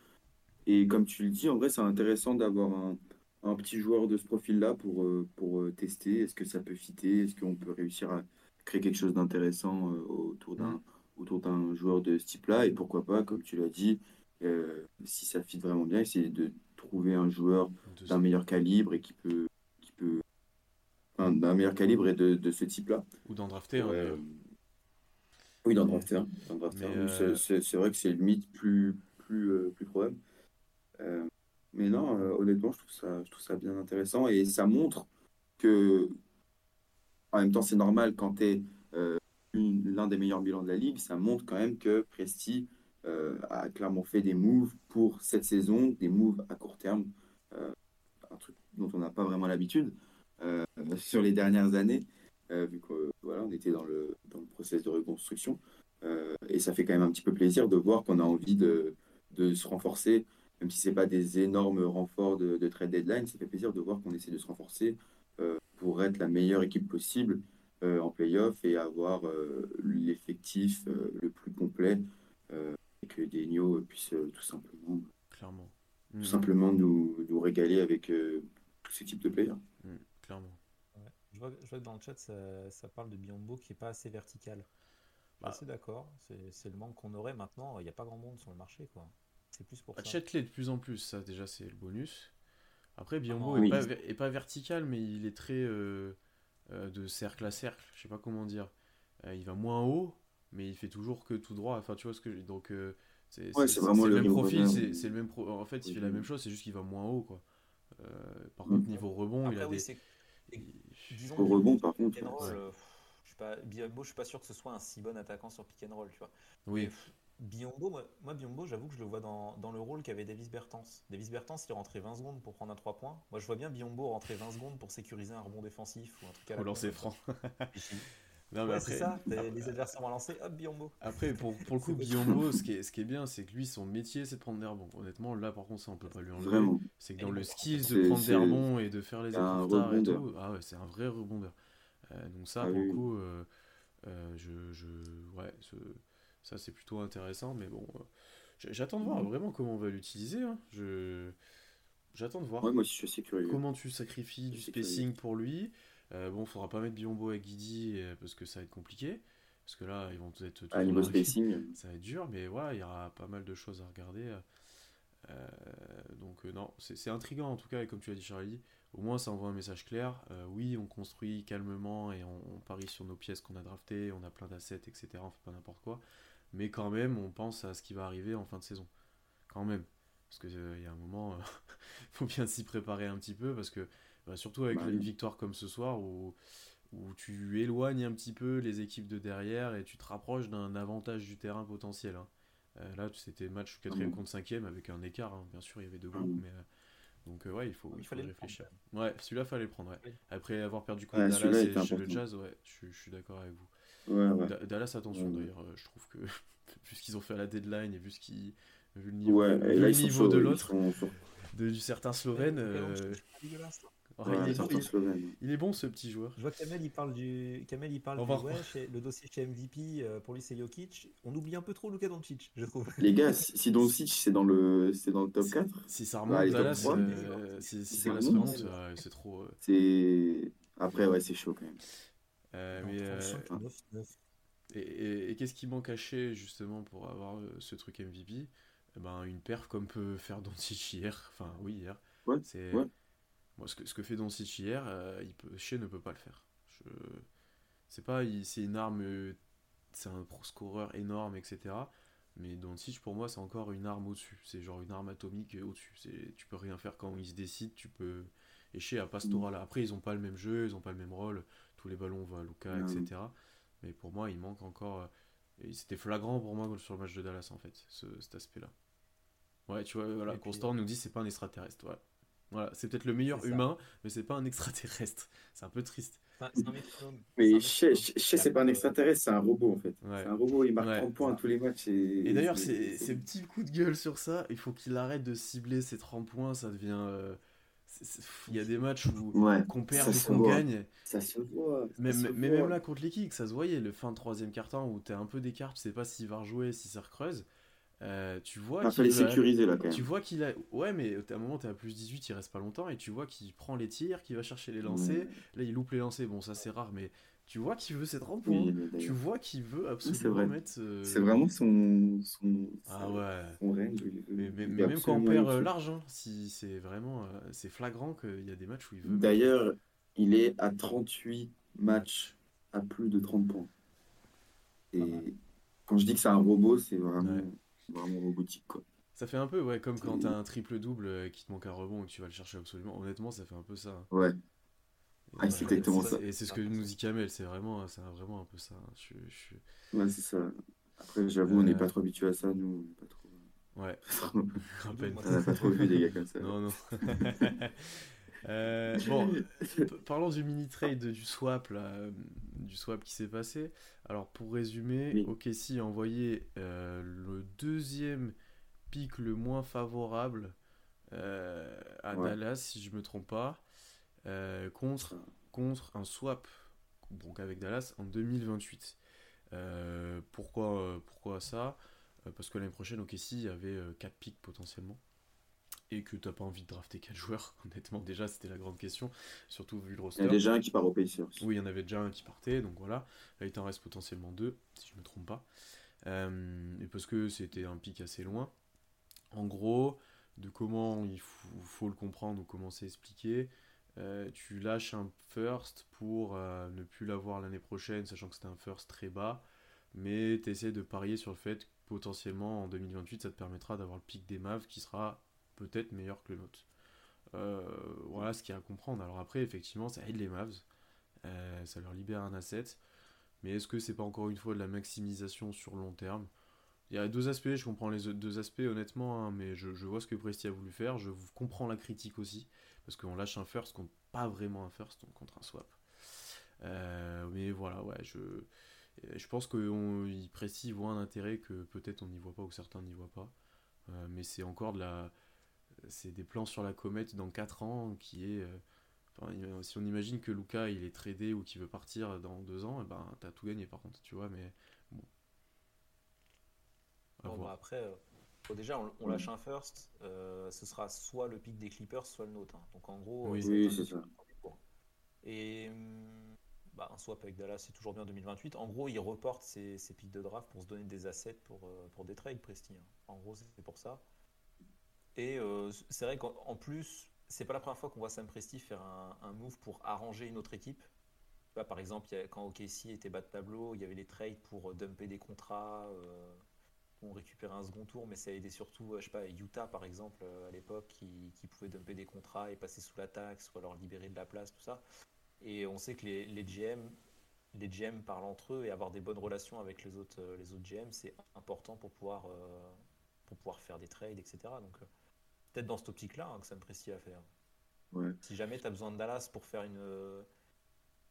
Et comme tu le dis, en vrai, c'est intéressant d'avoir un, un, petit joueur de ce profil-là pour, pour tester. Est-ce que ça peut fitter? Est-ce qu'on peut réussir à créer quelque chose d'intéressant autour d'un autour d'un joueur de ce type-là? Et pourquoi pas, comme tu l'as dit, euh, si ça fit vraiment bien, essayer de trouver un joueur d'un meilleur calibre et qui peut, qui peut d'un meilleur calibre et de, de ce type-là. Ou d'en drafter. Euh, oui, d'en drafter. Euh, c'est vrai que c'est limite plus, plus, plus probable. Mais non, honnêtement, je trouve, ça, bien intéressant et ça montre que, en même temps, c'est normal quand tu es l'un des meilleurs bilans de la ligue, ça montre quand même que Presti euh, a clairement fait des moves pour cette saison, des moves à court terme, euh, un truc dont on n'a pas vraiment l'habitude euh, sur les dernières années, vu qu'on voilà, était dans le, dans process de reconstruction. et ça fait quand même un petit peu plaisir de voir qu'on a envie de, se renforcer, même si ce n'est pas des énormes renforts de, de, trade deadline, ça fait plaisir de voir qu'on essaie de se renforcer pour être la meilleure équipe possible en playoff et avoir l'effectif le plus complet que Denio puisse euh, tout simplement, clairement. Tout mm. simplement nous, nous, régaler avec euh, tous ces types de players. Mm, clairement. Je, vois, je, vois, que dans le chat, ça, ça parle de Biombo qui est pas assez vertical. Bah. assez d'accord. C'est le manque qu'on aurait maintenant. Il n'y a pas grand monde sur le marché. quoi. C'est plus pour bah, ça. de plus en plus. Ça, déjà, c'est le bonus. Après, Biombo n'est pas, est pas, vertical, mais il est très euh, de cercle à cercle. Je sais pas comment dire. il va moins haut, mais il fait toujours que tout droit. Enfin, tu vois ce que donc euh, c'est vraiment le, même profil, c'est le même pro... en fait, il fait la même chose, c'est juste qu'il va moins haut quoi. Euh, par contre, niveau rebond, il a des disons, Au rebond, par contre, euh, je suis pas Biombo, je suis pas sûr que ce soit un si bon attaquant sur pick and roll, tu vois. Oui. Biombo, moi, moi, Biombo, j'avoue que je le vois dans, dans le rôle qu'avait Davis Bertens. Davis Bertens, il rentrait 20 secondes pour prendre un 3 points. Moi, je vois bien Biombo rentrer 20 secondes pour sécuriser un rebond défensif ou un truc à la Ou lancer franc. c'est ça, les adversaires vont lancer, hop, Biombo. Après, pour, pour le coup, Biombo, ce qui est, ce qui est bien, c'est que lui, son métier, c'est de prendre des rebonds. Honnêtement, là, par contre, ça, on peut pas lui enlever. C'est que dans le skills de prendre des rebonds et de faire les efforts et tout, ah ouais, c'est un vrai rebondeur. Euh, donc ça, ah pour le coup, euh, euh, je, je, ouais, ça, c'est plutôt intéressant, mais bon, j'attends de voir mhm. vraiment comment on va l'utiliser. Hein. Je... J'attends de voir. moi aussi, je suis curieux. Comment tu sacrifies du spacing pour lui euh, bon, faudra pas mettre Biombo et Guidi euh, parce que ça va être compliqué. Parce que là, ils vont être. À niveau spacing. Ça va être dur, mais ouais, il y aura pas mal de choses à regarder. Euh, donc, non, c'est intriguant en tout cas, et comme tu as dit, Charlie, au moins ça envoie un message clair. oui, on construit calmement et on, parie sur nos pièces qu'on a draftées, on a plein d'assets, etc. On fait pas n'importe quoi. Mais quand même, on pense à ce qui va arriver en fin de saison. Quand même. Parce qu'il y a un moment, il faut bien s'y préparer un petit peu, parce que bah, surtout avec bah une victoire comme ce soir où, où tu éloignes un petit peu les équipes de derrière et tu te rapproches d'un avantage du terrain potentiel. Hein. Euh, là, c'était match 4 ah contre 5 avec un écart. Hein. Bien sûr, il y avait deux groupes, mais. Euh, donc, euh, ouais, il faut, il, fallait réfléchir. Ouais, celui-là, fallait le prendre. Après avoir perdu contre Dallas et chez le Jazz, ouais, je, je suis d'accord avec vous. Dallas, attention d'ailleurs, je trouve que vu ce qu'ils ont fait à la deadline et vu, ce qui, vu le niveau, vu le niveau de l'autre, de, du certain Slovène. il, est, bon ce petit joueur. Je vois que Kamel il parle du Kamel il parle du le dossier chez MVP euh, pour lui c'est Jokic. On oublie un peu trop Luka Doncic, je trouve. Les gars, si, Doncic c'est dans le c'est dans le top 4, si ça remonte Dallas, euh, si, si, ça remonte, c'est trop. Euh. C'est après ouais, c'est chaud quand même. Mais et, et, qu'est-ce qui manque à chez justement pour avoir ce truc MVP eh ben, une perf comme peut faire Doncic hier, enfin oui hier. Ouais, c'est ouais. Moi, ce que, ce que fait Doncic hier, euh, il peut, Shea ne peut pas le faire. Je... C'est pas, c'est une arme, euh, c'est un scoreur énorme, etc. Mais Doncic, pour moi, c'est encore une arme au-dessus. C'est genre une arme atomique euh, au-dessus. C'est, tu peux rien faire quand il se décide. Tu peux. Et Shea a pas Mm. aura-là. Après, ils ont pas le même jeu, ils ont pas le même rôle. Tous les ballons vont à Luka, Non. etc. Mais pour moi, il manque encore. euh, c'était flagrant pour moi sur le match de Dallas, en fait, ce- cet aspect-là. Ouais, tu vois, voilà, puis, Constant nous dit c'est pas un extraterrestre. Ouais. Voilà, c'est peut-être le meilleur humain, mais c'est pas un extraterrestre. C'est un peu triste. Enfin. Mais. Shea, c'est pas un extraterrestre, c'est un robot en fait. Ouais. C'est un robot, il marque Ouais. 30 points à tous les matchs. Et, Et d'ailleurs, ces, petits coups de gueule sur ça, il faut qu'il arrête de cibler ses 30 points. Ça devient. euh, Il y a des matchs où Ouais, qu'on perd se qu'on gagne. ça se voit. ça Même, se mais voit. même là contre les Kicks, ça se voyait, le fin de troisième quart-temps où t'es un peu d'écart, tu sais pas s'il va rejouer, si ça recreuse. Euh, tu vois Il qu'il fallait sécuriser là quand Tu même. vois qu'il a. Ouais, mais à un moment, t'es à plus 18, il reste pas longtemps, et tu vois qu'il prend les tirs, qu'il va chercher les lancers. Là, il loupe les lancers, bon, ça c'est rare, mais tu vois qu'il veut ses 30 points. Oui, Tu vois qu'il veut absolument vrai. mettre. euh, C'est vraiment son, son, Ah ouais. son veut- Mais, même quand on perd euh, l'argent, si c'est vraiment. euh, c'est flagrant qu'il y a des matchs où il veut. mettre- D'ailleurs, il est à 38 matchs à plus de 30 points. Et quand je dis que c'est un robot, c'est vraiment, Ouais. vraiment robotique quoi. Ça fait un peu, ouais, comme quand t'as un triple-double qui te manque un rebond et que tu vas le chercher absolument. Honnêtement, ça fait un peu ça. hein. Ouais. C'est exactement ça. Et c'est ce que nous dit Kamel, c'est vraiment, c'est vraiment un peu ça. hein. Je, je- Ouais, c'est ça. Après, j'avoue, on n'est Euh, pas trop habitué à ça, nous. On n'est pas trop... Ouais, on n'a pas trop vu des gars comme ça. Non, non. Euh, bon, parlons du mini trade du swap là, euh, du swap qui s'est passé. Alors pour résumer, Oui. OKC a envoyé euh, le deuxième pick le moins favorable euh, à Ouais. Dallas, si je me trompe pas, euh, contre contre un swap donc avec Dallas en 2028. Euh, pourquoi, euh, pourquoi ça? Parce que l'année prochaine, OKC avait 4 picks potentiellement. Et que t'as pas envie de drafter 4 joueurs, honnêtement, déjà c'était la grande question, surtout vu le Il y roster. a déjà un qui part au Pacers. Oui, il y en avait déjà un qui partait, donc voilà. Là, il t'en reste potentiellement deux, si je me trompe pas. Euh, et parce que c'était un pic assez loin. En gros, de comment il faut, faut le comprendre ou comment c'est expliqué, euh, tu lâches un first pour euh, ne plus l'avoir l'année prochaine, sachant que c'était un first très bas, mais tu essaies de parier sur le fait que potentiellement en 2028, ça te permettra d'avoir le pic des Mavs qui sera peut-être meilleur que le nôtre. Euh, voilà ce qu'il y a à comprendre. Alors après, effectivement, ça aide les Mavs. Ça leur libère un asset. Mais est-ce que c'est pas encore une fois de la maximisation sur long terme? Il y a deux aspects, je comprends les deux aspects honnêtement, hein, mais je, vois ce que Presti a voulu faire. Je comprends la critique aussi, parce qu'on lâche un first contre pas vraiment un first, donc contre un swap. Euh, mais voilà, ouais, je, je pense que Presti voit un intérêt que peut-être on n'y voit pas ou certains n'y voient pas. Euh, mais c'est encore de la. C'est des plans sur la comète dans 4 ans qui est. euh, Enfin, si on imagine que Luca il est tradé ou qu'il veut partir dans deux ans, eh ben, t'as tout gagné par contre, tu vois, mais bon. Bah, après, euh, bon, déjà, on, on lâche un first. euh, ce sera soit le pic des Clippers, soit le nôtre. hein. Donc en gros, Oui. euh, Oui, c'est ça. Et hum, bah, un swap avec Dallas, c'est toujours bien 2028. En gros, il reporte ses, ses pics de draft pour se donner des assets pour, pour des trades, Presti. hein. En gros, c'est pour ça. Et euh, c'est vrai qu'en en plus, c'est pas la première fois qu'on voit Sam Presti faire un, un move pour arranger une autre équipe. Par exemple, il y a- quand OKC était bas de tableau, il y avait les trades pour dumper des contrats, euh, on récupérait un second tour, mais ça a aidé surtout, euh, je sais pas, Utah par exemple, euh, à l'époque, qui, qui pouvait dumper des contrats et passer sous la taxe, ou alors libérer de la place, tout ça. Et on sait que les, les GM, les GM parlent entre eux et avoir des bonnes relations avec les autres, euh, les autres GM, c'est important pour pouvoir, euh, pour pouvoir faire des trades, etc. Donc, euh, peut-être dans cette optique-là hein, que ça me précise à faire. Ouais. Si jamais tu as besoin de Dallas pour faire une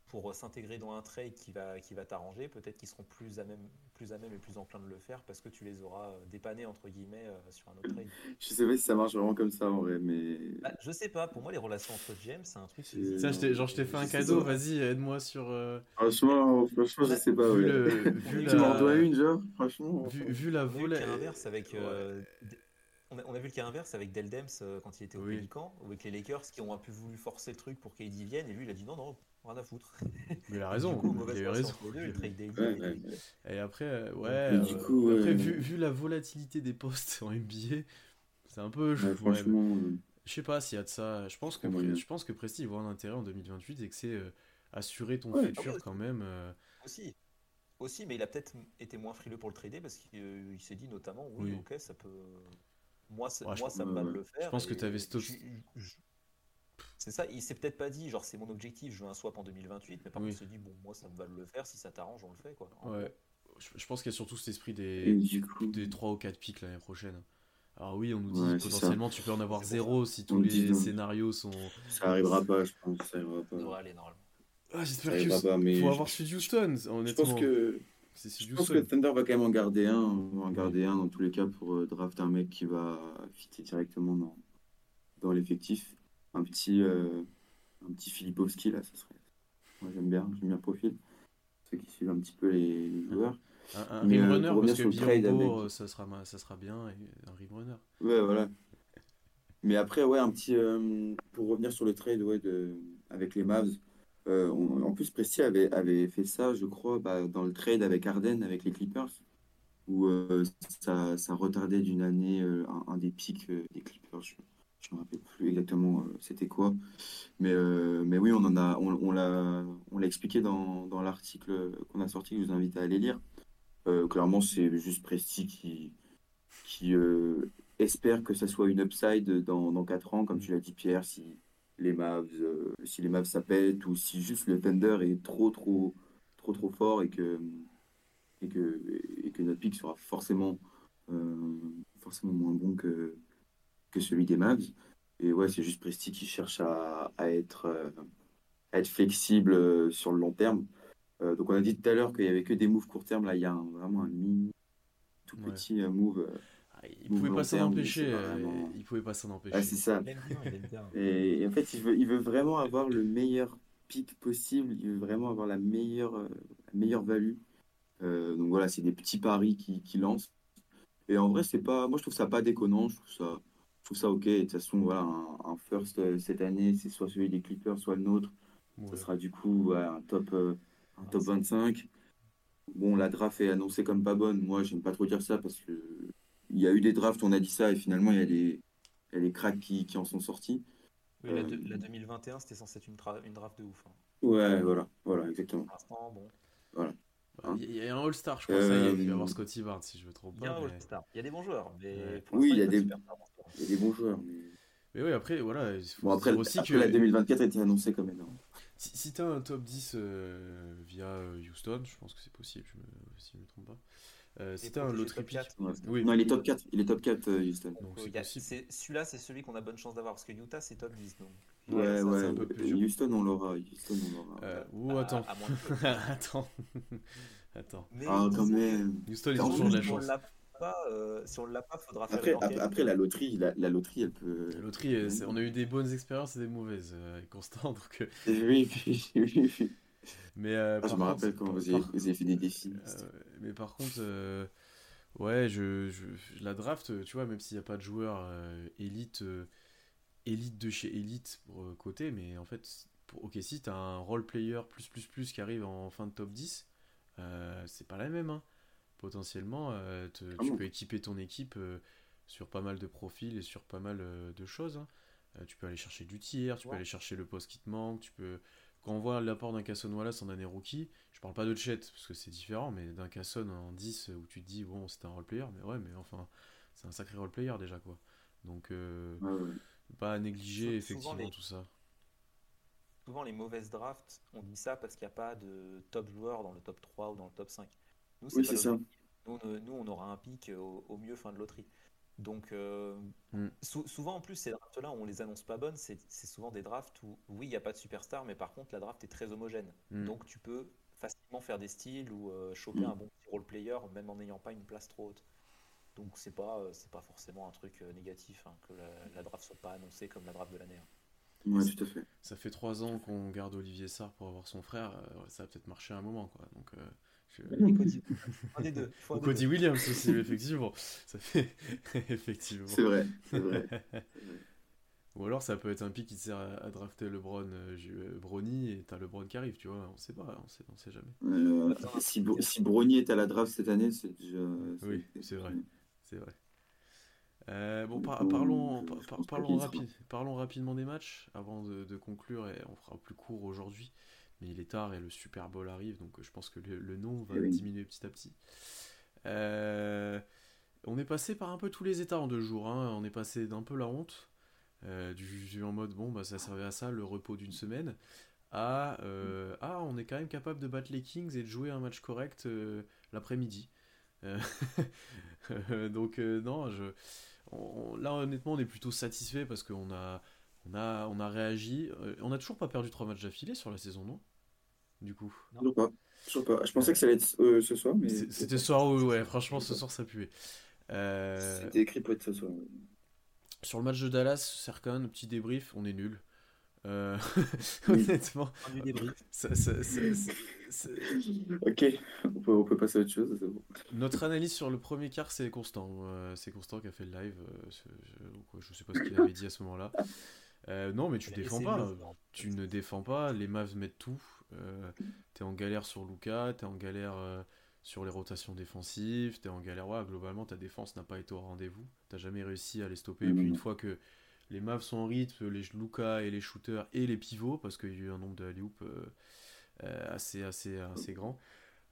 pour euh, s'intégrer dans un trade qui va qui va t'arranger, peut-être qu'ils seront plus à même plus à même et plus enclins de le faire parce que tu les auras euh, dépannés entre guillemets euh, sur un autre trade. Je sais pas si ça marche vraiment comme ça en vrai, mais. Bah, je sais pas, pour moi les relations entre GM c'est un truc. Ça, je genre, je t'ai fait un cadeau, vas-y, aide-moi sur. euh, Franchement, franchement, je sais pas. vu ouais. le- vu Tu m'en la- dois une, genre Franchement. vu, vu la l'inverse avec. Ouais. on, a, vu le cas inverse avec Del Dems euh, quand il était au oui. ou avec les Lakers qui ont un peu voulu forcer le truc pour KD vienne, et lui il a dit non, non, rien à foutre. Mais il a raison, il a eu raison. et après, euh, ouais, du coup, après, vu, vu, la volatilité des postes en NBA, c'est un peu. franchement. Je sais pas s'il y a de ça. Je pense que, je pense que Presti voit un intérêt en 2028 et que c'est assurer ton futur ah quand même. Aussi. Aussi, mais il a peut-être été moins frileux pour le trader parce qu'il s'est dit notamment oui, ok, ça peut. Moi, moi ça me va de le faire. Je pense que tu avais C'est ça, il s'est peut-être pas dit, genre c'est mon objectif, je veux un swap en 2028, mais par contre il se dit, bon, moi ça me va de le faire, si ça t'arrange, on le fait. quoi. Ouais, je, pense qu'il y a surtout cet esprit des, des 3 ou 4 pics l'année prochaine. Alors oui, on nous dit potentiellement tu peux en avoir zéro si tous les scénarios sont. Ça arrivera pas, je pense. Ça arrivera pas. Ça devrait aller normalement. Ah, j'espère qu'il faut avoir su Houston, honnêtement. Je pense que. Je pense que Thunder va quand même en garder un, en garder un dans tous les cas pour euh, draft un mec qui va fitter directement dans, dans l'effectif. Un petit, euh, un petit Filipowski là, ça serait. Moi j'aime bien, j'aime bien le profil. Ceux qui suivent un petit peu les joueurs. Un, un Mais, rim runner, parce que Biombo, avec... ça, sera, ça sera bien, et un rim runner. Ouais, voilà. Mais après, ouais, un petit. Euh, pour revenir sur le trade ouais, de, avec les Mavs, euh, en plus, Presti avait, avait fait ça, je crois, bah, dans le trade avec Arden, avec les Clippers, où euh, ça, ça, retardait d'une année euh, un, des pics des Clippers. Je ne me rappelle plus exactement c'était quoi. Mais, mais oui, on en a, on, l'a, on l'a expliqué dans, dans l'article qu'on a sorti, que je vous invite à aller lire. clairement, c'est juste Presti qui, qui espère que ça soit une upside dans, dans 4 ans, comme tu l'as dit, Pierre, si les Mavs, euh, si les Mavs ou si juste le Thunder est trop trop trop trop fort et que et que, et que notre pick sera forcément euh, forcément moins bon que, que celui des Mavs. Et ouais, c'est juste Presti qui cherche à, à être, euh, à être flexible sur le long terme. donc on a dit tout à l'heure qu'il n'y avait que des moves court terme. Là, il y a vraiment un mini tout petit move il pouvait pas s'en empêcher. Euh, il pouvait pas s'en empêcher. Ah, c'est ça. Et, en fait, il veut, il veut vraiment avoir le meilleur pic possible. Il veut vraiment avoir la meilleure, euh, la meilleure value. Euh, donc voilà, c'est des petits paris qui, qui lancent. Et en vrai, c'est pas. Moi, je trouve ça pas déconnant. Je trouve ça, trouve ça ok. de toute façon, voilà, un, first cette année, c'est soit celui des Clippers, soit le nôtre. Ça sera du coup un top, un top 25. Bon, la draft est annoncée comme pas bonne. Moi, j'aime pas trop dire ça parce que il y a eu des drafts, on a dit ça, et finalement, il y a des, il y a des cracks qui, qui en sont sortis. Oui, la, 2021, euh, c'était censé être une, une, draft de ouf. Hein. Ouais, voilà, voilà, exactement. bon. Voilà. Bah, il y a un All-Star, je crois. Ça y est, il va y avoir euh, Scotty Barnes, si je me trompe pas. Il y a un All-Star. Il y a des bons joueurs. Mais oui, il y, a des... il y a des bons joueurs. Mais... mais oui, après, voilà. Il faut bon, après, aussi après que... la 2024 a été annoncée comme énorme. Si, si tu as un top 10 euh, via Houston, je pense que c'est possible, je me... si je ne me trompe pas. Euh, C'était un loterie pick. Oui. Non, il est top 4. Il est top 4, euh, Houston. Celui-là, c'est celui qu'on a bonne chance d'avoir parce que Utah, c'est top 10. Donc. Ouais, ouais. Houston, on l'aura. Houston, on l'aura. Euh, ou attends. attends. attends. Mais ah, quand même. Houston, ils ont toujours de la chance. Pas, euh, si on l'a pas, faudra après, faire. Après, après, la loterie, la, la, loterie, elle peut. La loterie, on a eu des bonnes expériences et des mauvaises, euh, Constant. Donc. Oui, oui, oui. Mais euh, ah, je me rappelle quand vous, avez, fait des défis. Euh, mais par contre, euh, ouais, je, je, la draft, tu vois, même s'il n'y a pas de joueur élite, élite de chez élite pour côté, mais en fait, pour ok, si tu as un role player plus plus plus qui arrive en fin de top 10, c'est pas la même. Hein. Potentiellement, ah tu peux équiper ton équipe sur pas mal de profils et sur pas mal de choses. Hein. tu peux aller chercher du tir, tu peux aller chercher le poste qui te manque, tu peux quand on voit l'apport d'un Casson Wallace en année rookie, je parle pas de Chet parce que c'est différent, mais d'un Casson en 10 où tu te dis, bon, c'est un role-player, mais ouais, mais enfin, c'est un sacré role-player déjà, quoi. Donc, euh, pas à négliger effectivement tout ça. Souvent, les mauvaises drafts, on dit ça parce qu'il n'y a pas de top joueur dans le top 3 ou dans le top 5. Nous, oui, c'est ça. Nous, on aura un pic au, au mieux fin de loterie. Donc, euh, mm. souvent en plus, ces drafts-là, on les annonce pas bonnes. C'est souvent des drafts où, oui, il n'y a pas de superstar, mais par contre, la draft est très homogène. Mm. Donc, tu peux facilement faire des styles ou euh, choper mm. un bon petit role player, même en n'ayant pas une place trop haute. Donc, c'est pas, euh, c'est pas forcément un truc négatif hein, que la, draft soit pas annoncée comme la draft de l'année. Hein. Ouais, tout à fait. Ça fait trois ans qu'on garde Olivier Sarr pour avoir son frère. ça va peut-être marcher un moment, quoi. Donc, Un des deux. Ou Cody Williams aussi, effectivement. Ça fait. effectivement. C'est vrai, c'est vrai. Ou alors ça peut être un pic qui sert à, drafter LeBron, euh, euh Brony et t'as LeBron qui arrive, tu vois, on sait pas, on sait, on sait jamais. Euh, si, si Brony est à la draft cette année, c'est déjà. Oui, c'est vrai, c'est vrai. Euh, bon, parlons, parlons, parlons, rapidement des matchs avant de, conclure et on fera plus court aujourd'hui. Mais il est tard et le Super Bowl arrive, donc je pense que le, nom va diminuer petit à petit. on est passé par un peu tous les états en deux jours. Hein. On est passé d'un peu la honte euh, du, en mode bon bah ça servait à ça le repos d'une semaine à euh, ah on est quand même capable de battre les Kings et de jouer un match correct euh, l'après-midi donc non je là honnêtement on est plutôt satisfait parce qu'on a on a on a réagi. On a toujours pas perdu trois matchs d'affilée sur la saison non? Du coup. Non. pas. Je pensais que ça allait être ce soir mais c'était ce soir ouais franchement ce soir. ça puait. C'était écrit pour être ce soir. sur le match de Dallas, Serkan, petit débrief, on est nul. Euh, honnêtement. ok, on peut, passer à autre chose. Notre analyse sur le premier quart, c'est Constant. Euh, c'est Constant qui a fait le live. Euh, je, ne sais pas ce qu'il avait dit à ce moment-là. non, mais tu défends pas. Tu ne défends pas. Les Mavs mettent tout. tu es en galère sur Luca, tu es en galère sur les rotations défensives, tu es en galère. Ouais, globalement, ta défense n'a pas été au rendez-vous. Tu jamais réussi à les stopper. Et puis, une fois que les Mavs sont en rythme, les Luka et les shooters et les pivots, parce qu'il y a eu un nombre de alley euh, euh, assez, assez, assez grand,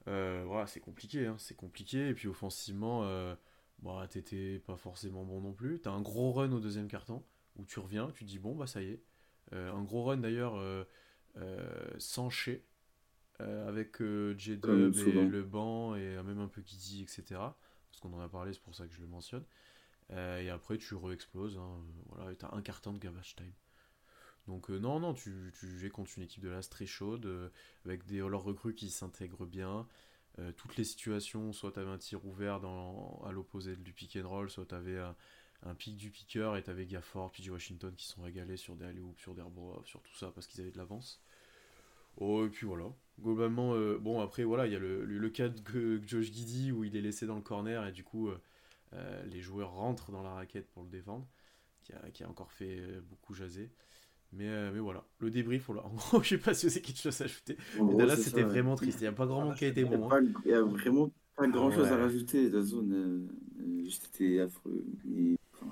euh, voilà, c'est compliqué. Hein, c'est compliqué. Et puis, offensivement, bah, t'étais pas forcément bon non plus. Tu as un gros run au deuxième carton où tu reviens, tu te dis, bon, bah ça y est. un gros run d'ailleurs sans chez euh, avec euh, J-Dub et le banc et même un peu Kizzy, etc. Parce qu'on en a parlé, c'est pour ça que je le mentionne. Euh, et après, tu re-exploses. Hein, voilà, tu as un carton de garbage time. Donc non, non, tu, tu joues contre une équipe de l'As très chaude, avec des leurs recrues qui s'intègrent bien. toutes les situations, soit tu avais un tir ouvert à l'opposé du pick and roll, soit tu avais un, un pick du picker et tu avais Gafford, puis Washington qui sont régalés sur des alley sur des sur tout ça parce qu'ils avaient de l'avance. Oh, et puis voilà. Globalement, euh, bon, après, voilà, il y a le, le, cas de Josh Giddy où il est laissé dans le corner et du coup, euh, euh, les joueurs rentrent dans la raquette pour le défendre, qui a, qui a encore fait beaucoup jaser. Mais, mais voilà, le débrief, voilà. en gros, je sais pas si c'est quelque chose à ajouter. mais là, c'était vraiment triste. Il n'y a pas grand monde qui a été bon. Hein. Il n'y a vraiment pas grand chose à rajouter. La zone, c'était affreux.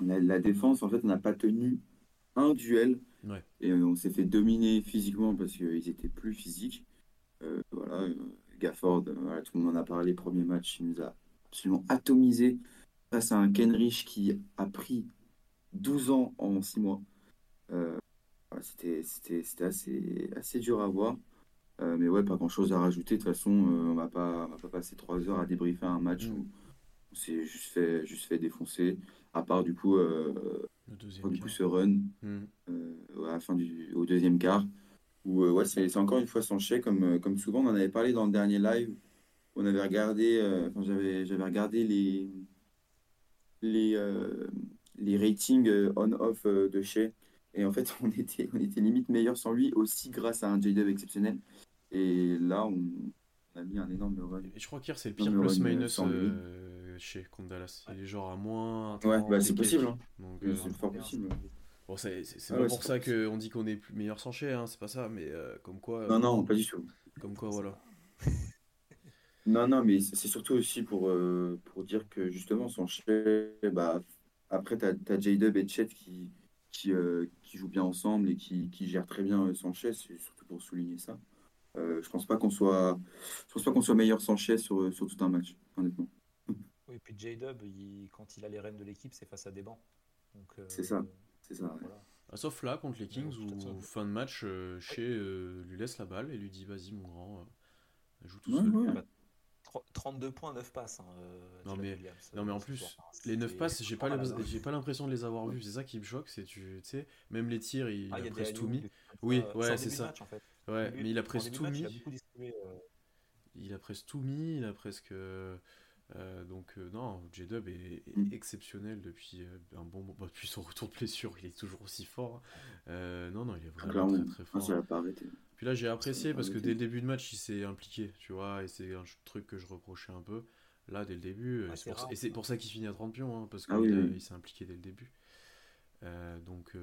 la défense, en fait, n'a pas tenu un duel et on s'est fait dominer physiquement parce qu'ils étaient plus physiques. Euh, voilà, euh, Gafford, euh, tout le monde en a parlé, premier match, il nous a absolument atomisé face à un Kenrich qui a pris 12 ans en 6 mois. c'était assez, assez dur à voir. mais ouais, pas grand chose à rajouter. De toute façon, on va pas, va pas passer 3 heures à débriefer un match mm. où on s'est juste fait, juste fait défoncer. À part du coup, du coup ce run à la fin du, au deuxième quart où euh, ouais, c'est encore une fois son chèque, comme, euh, comme souvent. On en avait parlé dans le dernier live. On avait regardé, euh, j'avais, j'avais regardé les, les, les ratings on-off de Shea. Et en fait, on était, on était limite meilleur sans lui, aussi grâce à un J-Dub exceptionnel. Et là, on, a mis un énorme run. Et je crois qu'hier, c'est le pire plus-minus chez contre Dallas. Il est genre à moins. Ouais, bah, c'est possible. Hein. c'est fort possible c'est ah pas pour ça qu'on dit qu'on est plus meilleur sans hein, c'est pas ça, mais euh, comme quoi. Non, non, pas du tout. Comme quoi, voilà. non, non, mais c'est surtout aussi pour, euh, pour dire que justement, son bah, après, tu as, J-Dub et Chet qui, qui, euh, qui, jouent bien ensemble et qui, qui gèrent très bien son c'est surtout pour souligner ça. je pense pas qu'on soit, je pense pas qu'on soit meilleur sans sur, sur tout un match, honnêtement. Oui, et puis J-Dub, quand il a les rênes de l'équipe, c'est face à des bancs. C'est ça. Ah, sauf là, contre les Kings, où fin de match, euh, chez euh, lui laisse la balle et lui dit vas-y mon grand, euh, joue tout seul. 32 bah, points, 9 passes. Hein, non, mais, non mais en plus, les 9 passes, j'ai pas, j'ai pas l'impression de les avoir vus, c'est ça qui me choque, c'est tu sais, même les tirs, il, ah, a presque tout mis. Oui, ouais, c'est ça. Ouais, mais il a presque tout mis. Il a presque tout mis, il a presque euh, donc euh, non, J-Dub est, mm. exceptionnel depuis euh, un bon bah, depuis son retour de blessure, il est toujours aussi fort. non non, il est vraiment très très fort. ça pas arrêté. Puis là, j'ai apprécié parce que dès le début de match, il s'est impliqué, tu vois, et c'est un truc que je reprochais un peu. Là, dès le début, et c'est pour ça qu'il finit à 30 pions, hein, parce ah qu'il s'est impliqué dès le début. donc,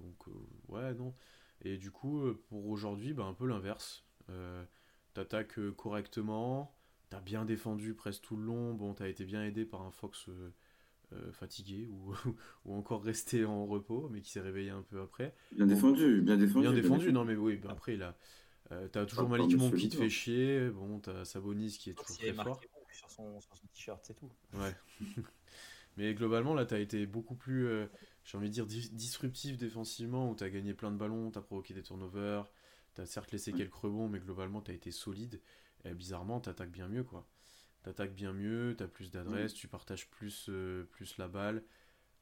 donc ouais, non. Et du coup, pour aujourd'hui, bah, un peu l'inverse. T'attaques correctement, t'as bien défendu presque tout le long. Bon, t'as été bien aidé par un Fox euh, euh, fatigué ou, ou, encore resté en repos, mais qui s'est réveillé un peu après. Bien défendu, bien défendu. Bien défendu, non mais oui, bah, après il a. Euh, t'as toujours Malik Monk qui te fait chier, bon, t'as Sabonis qui est toujours très fort. Sur son, sur son t-shirt, c'est tout. Ouais. mais globalement, là, t'as été beaucoup plus, j'ai envie de dire, disruptif défensivement, où t'as gagné plein de ballons, t'as provoqué des turnovers, t'as certes laissé quelques rebonds, mais globalement, t'as été solide. Et bizarrement, t'attaques bien mieux, quoi. T'attaques bien mieux, t'as plus d'adresse, tu partages plus, euh, plus la balle.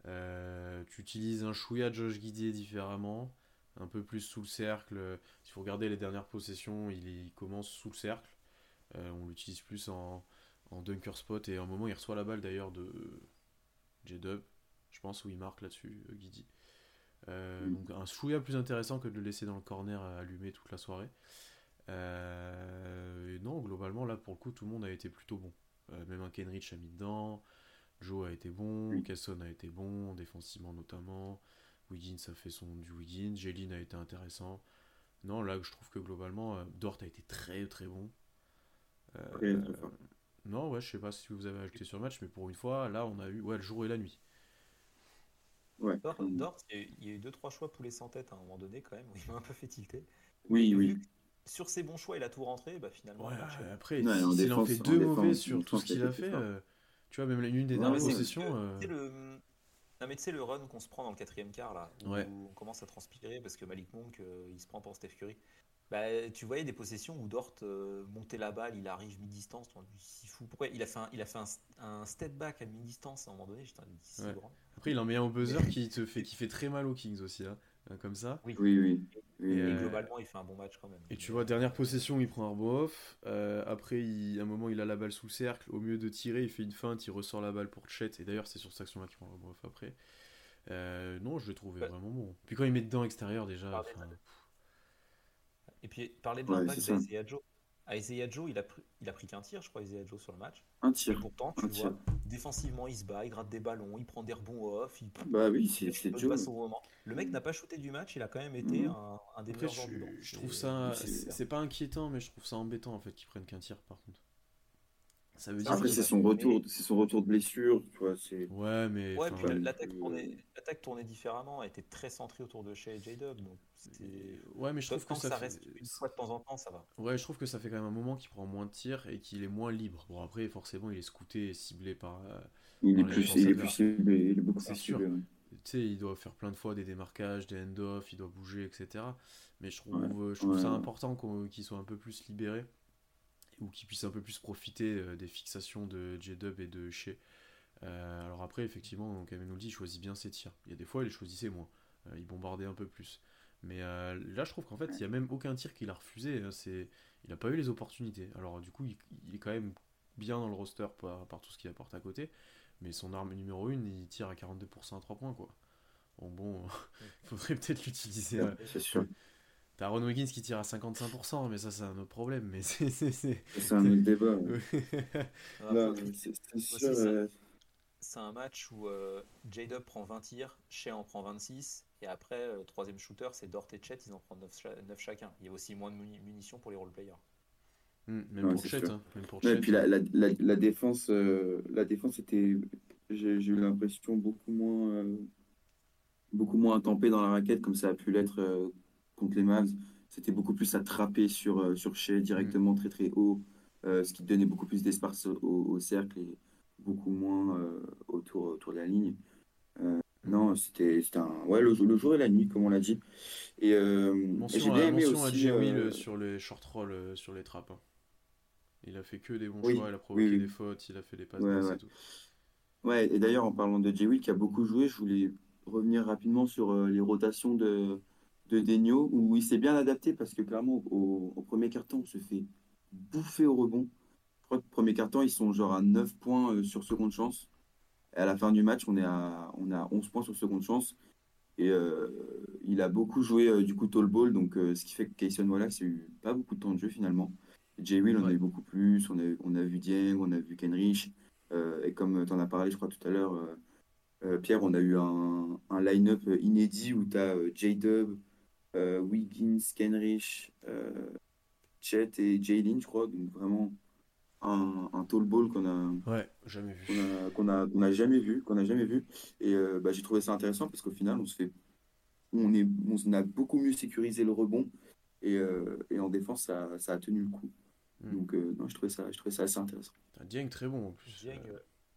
Euh, tu utilises un chouïa Josh Guidier différemment, un peu plus sous le cercle. Si vous regardez les dernières possessions, il, commence sous le cercle. Euh, on l'utilise plus en, en, dunker spot et à un moment il reçoit la balle d'ailleurs de J-Dub, je pense, où il marque là-dessus, Guidi. Donc un chouïa plus intéressant que de le laisser dans le corner allumé toute la soirée. Euh, et non, globalement, là, pour le coup, tout le monde a été plutôt bon. Euh, même un Kenrich a mis dedans. Joe a été bon. Casson a été bon, défensivement notamment. Wiggins a fait son du Wiggins. Jeline a été intéressant. Non, là, je trouve que globalement, euh, Dort a été très très bon. non, ouais, je sais pas si vous avez ajouté sur le match, mais pour une fois, là, on a eu ouais, le jour et la nuit. Ouais. Dort, il y a eu 2-3 choix poulet sans tête à un moment donné, quand même, où il m'a un peu fait tilter. Oui, oui sur ses bons choix, il a tout rentré, bah finalement. après, s'il en, fait deux mauvais sur tout ce qu'il a fait, euh, tu vois, même l'une des dernières possessions. Euh... Le... Non, mais tu sais, le run qu'on se prend dans le quatrième quart, là, où on commence à transpirer parce que Malik Monk, euh, il se prend pour Steph Curry. Bah, tu voyais des possessions où Dort euh, montait la balle, il arrive mi-distance. Si fou. Pourquoi il a fait un, il a fait un, step back à mi-distance à un moment donné Après, il en met un au buzzer qui te fait, qui fait très mal aux Kings aussi. Hein. Euh, comme ça. Oui, oui, oui. Et, euh, globalement, il fait un bon match quand même. Et tu vois, dernière possession, il prend un rebond off. Euh, après, il, à un moment, il a la balle sous le cercle. Au mieux de tirer, il fait une feinte, il ressort la balle pour Chet. Et d'ailleurs, c'est sur cette action-là qu'il prend le rebond off après. non, je l'ai trouvé vraiment bon. Puis quand il met dedans extérieur, déjà. Et puis, parler de l'impact ouais, Joe. À Isaiah Joe, il a, pris, il a pris qu'un tir, je crois, Isaiah Joe sur le match. Un tir. Et pourtant, tu vois, défensivement, il se bat, il gratte des ballons, il prend des rebonds off. Il... Bah oui, c'est Joe. Le mec n'a pas shooté du match, il a quand même été mhm. un, des meilleurs joueurs du Je trouve ça, c'est pas inquiétant, mais je trouve ça embêtant en fait qu'ils prennent qu'un tir par contre. Ça veut dire Après, c'est son retour, c'est son retour de blessure, tu vois. C'est. Ouais, mais. Ouais, l'attaque tournait, tournait, différemment, elle était très centrée autour de chez J-Dub, donc Ouais, mais je trouve que ça, reste une fois de temps en temps, ça va. Ouais, je trouve que ça fait quand même un moment qu'il prend moins de tirs et qu'il est moins libre. Bon, après, forcément, il est scouté et ciblé par. Euh, il, est plus, il est plus ciblé, il est beaucoup plus sûr. Tu sais, il doit faire plein de fois des démarquages, des end-off, il doit bouger, etc. Mais je trouve, je trouve ça important qu'il soit un peu plus libéré ou qu'il puisse un peu plus profiter euh, des fixations de J-Dub et de Shea. Euh, alors après, effectivement, Kamel nous dit, il choisit bien ses tirs. Il y a des fois, il les choisissait moins. il bombardait un peu plus. Mais euh, là, je trouve qu'en fait, il n'y a même aucun tir qu'il a refusé. Hein, c'est... Il n'a pas eu les opportunités. Alors, du coup, il, est quand même bien dans le roster par, par tout ce qu'il apporte à côté. Mais son arme numéro 1, il tire à 42% à 3 points. Quoi. Bon, bon, il faudrait peut-être l'utiliser. c'est sûr. T'as Ron Wiggins qui tire à 55%, mais ça, c'est un autre problème. Mais c'est, c'est, un autre débat. c'est, sûr. C'est un match où euh, J-Dub prend 20 tirs, Shea en prend 26 et après, le euh, troisième shooter, c'est Dort et Chet, ils en prennent 9, chacun. Il y a aussi moins de munitions pour les role-players. Hmm, même, pour Chet, hein, Et puis la, la, la, défense, euh, la défense était, j'ai eu l'impression, beaucoup moins, euh, beaucoup moins intempée dans la raquette, comme ça a pu l'être contre les Mavs. C'était beaucoup plus attrapé sur, sur Shea directement hmm. très très haut, ce qui donnait beaucoup plus d'espace au, au, cercle et beaucoup moins autour, autour de la ligne. Non, c'était un... ouais, le, le, jour et la nuit, comme on l'a dit. Et, euh, j'ai bien aimé aussi. À euh... sur les short rolls, euh, sur les trappes. Hein. Il a fait que des bons choix, il a provoqué des fautes, il a fait des passes ouais, et tout. Ouais, et d'ailleurs, en parlant de J. Will qui a beaucoup joué, je voulais revenir rapidement sur euh, les rotations de, de Denio, où il s'est bien adapté parce que clairement, au, au premier carton, on se fait bouffer au rebond. Je crois que premier carton, ils sont genre à 9 points sur seconde chance. Et à la fin du match, on est à, on a 11 points sur seconde chance. Et il a beaucoup joué du coup tall ball, donc ce qui fait que Kayson Wallace a eu pas beaucoup de temps de jeu finalement. Jay Will, on a eu beaucoup plus. On a, on a vu Dieng, on a vu Kenrich. et comme tu en as parlé, je crois, tout à l'heure, Pierre, on a eu un, un line-up inédit où tu as J-Dub, Wiggins, Kenrich, Chet et Jaylin, je crois. Donc vraiment un, un tall ball qu'on a, ouais, jamais vu. qu'on a, qu'on a, jamais vu, qu'on a jamais vu. Et euh, bah, j'ai trouvé ça intéressant parce qu'au final, on se fait, on est, on a beaucoup mieux sécurisé le rebond et, euh, et en défense, ça, ça, a tenu le coup. Hmm. Donc euh, non, je trouvais ça, je trouvais ça assez intéressant. Un Dieng très bon en plus. Dieng,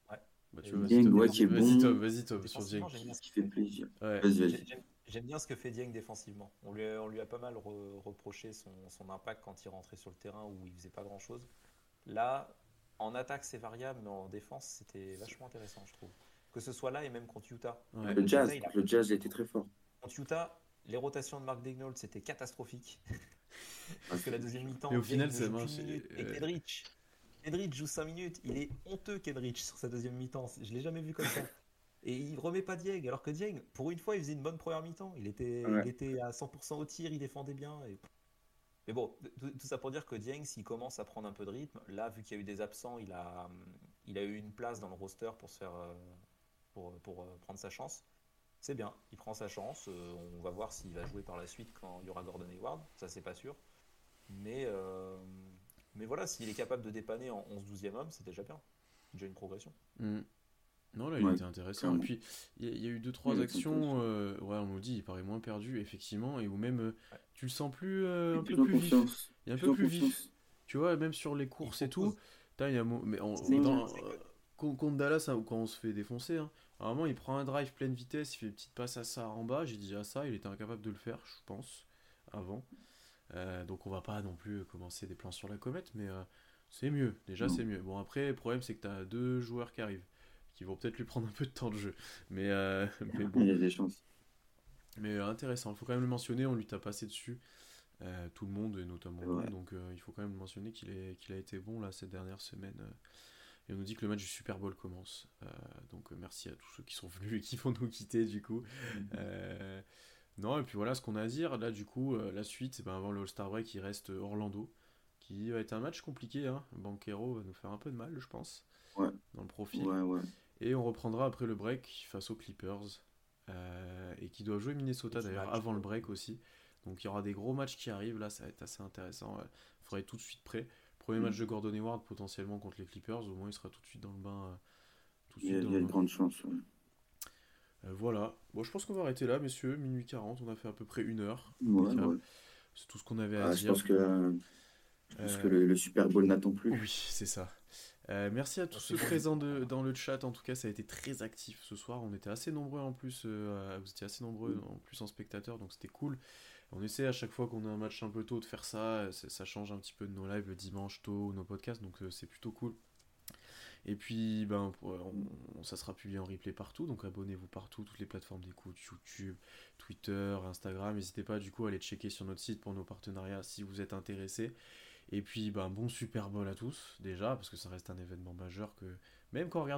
ouais. Bah, tu vois, Dieng, ouais, qui est vas-y. Tom, vas-y Tom sur Dieng. Ce qui fait plaisir. Ouais. Vas-y, vas-y. J'aime bien ce que fait Dieng défensivement. On lui a, on lui a pas mal re, reproché son, son, impact quand il rentrait sur le terrain où il faisait pas grand-chose. Là, en attaque, c'est variable, mais en défense, c'était vachement intéressant, je trouve. Que ce soit là et même contre Utah. Ouais. Le, jazz, Utah, a... le jazz, était très fort. Contre Utah, les rotations de Mark Degnault, c'était catastrophique. Parce que la deuxième mi-temps, au final, marche. Et Kedrich. Kedrich joue 5 minutes. Il est honteux, Kedrich, sur sa deuxième mi-temps. Je l'ai jamais vu comme ça. Et il remet pas Dieng, alors que Dieng, pour une fois, il faisait une bonne première mi-temps. Il était, ouais. il était à 100% au tir, il défendait bien. Et... Mais bon, tout, tout, ça pour dire que Dieng, s'il commence à prendre un peu de rythme, là, vu qu'il y a eu des absents, il a, il a eu une place dans le roster pour, se faire, pour, pour prendre sa chance. C'est bien, il prend sa chance. on va voir s'il va jouer par la suite quand il y aura Gordon Hayward. Ça, c'est pas sûr. Mais, euh, mais voilà, s'il est capable de dépanner en 11-12e homme, c'est déjà bien. Déjà une progression. Mmh. Non, là, il ouais, était intéressant. Et puis, il y, y, a eu deux, trois actions. Euh, ouais, on nous dit, il paraît moins perdu, effectivement. Et où même, euh, tu le sens plus, euh, un peu plus vif. Il est un peu plus vif. Tu vois, même sur les courses et tout. Il y a, mais on, dans, contre Dallas, hein, quand on se fait défoncer, hein, à un moment, il prend un drive pleine vitesse, il fait une petite passe à ça en bas. J'ai dit à ça, il était incapable de le faire, je pense, avant. donc, on va pas non plus commencer des plans sur la comète, mais c'est mieux. Déjà, c'est mieux. Bon, après, le problème, c'est que tu as deux joueurs qui arrivent qui vont peut-être lui prendre un peu de temps de jeu. Mais, euh, mais bon. Il y a des chances. Mais euh, intéressant, il faut quand même le mentionner, on lui t'a passé dessus, euh, tout le monde, et notamment ouais. nous, donc il faut quand même mentionner qu'il a été bon là cette dernière semaine. et on nous dit que le match du Super Bowl commence. donc merci à tous ceux qui sont venus et qui vont nous quitter du coup. non, et puis voilà ce qu'on a à dire. Là, du coup, la suite, ben, avant le All-Star Break, il reste Orlando, qui va être un match compliqué. Hein. Banquero va nous faire un peu de mal, je pense, ouais. dans le profil. Ouais, ouais. Et on reprendra après le break face aux Clippers. Euh, et qui doivent jouer Minnesota d'ailleurs avant le break aussi. Donc il y aura des gros matchs qui arrivent là, ça va être assez intéressant. Il faudra être tout de suite prêt. Premier mmh. match de Gordon Hayward potentiellement contre les Clippers, au moins il sera tout de suite dans le bain. Euh, tout de suite il y a, il y a une grande chance. Ouais. Euh, voilà. Bon, je pense qu'on va arrêter là, messieurs. Minuit 40, on a fait à peu près une heure. Ouais, ouais. C'est tout ce qu'on avait à ah, dire. Je pense que, je pense que le, le Super Bowl n'attend plus. Oui, c'est ça. Euh, merci à tous ceux présents de, dans le chat. En tout cas, ça a été très actif ce soir. On était assez nombreux en plus. Euh, vous étiez assez nombreux Mm. en plus en spectateurs, donc c'était cool. On essaie à chaque fois qu'on a un match un peu tôt de faire ça. Ça change un petit peu de nos lives le dimanche tôt ou nos podcasts, donc euh, c'est plutôt cool. Et puis, ben, on, ça sera publié en replay partout, donc abonnez-vous partout, toutes les plateformes d'écoute, YouTube, Twitter, Instagram. N'hésitez pas du coup à aller checker sur notre site pour nos partenariats si vous êtes intéressés. Et puis, ben, bon Super Bowl à tous, déjà, parce que ça reste un événement majeur que, même quand on regarde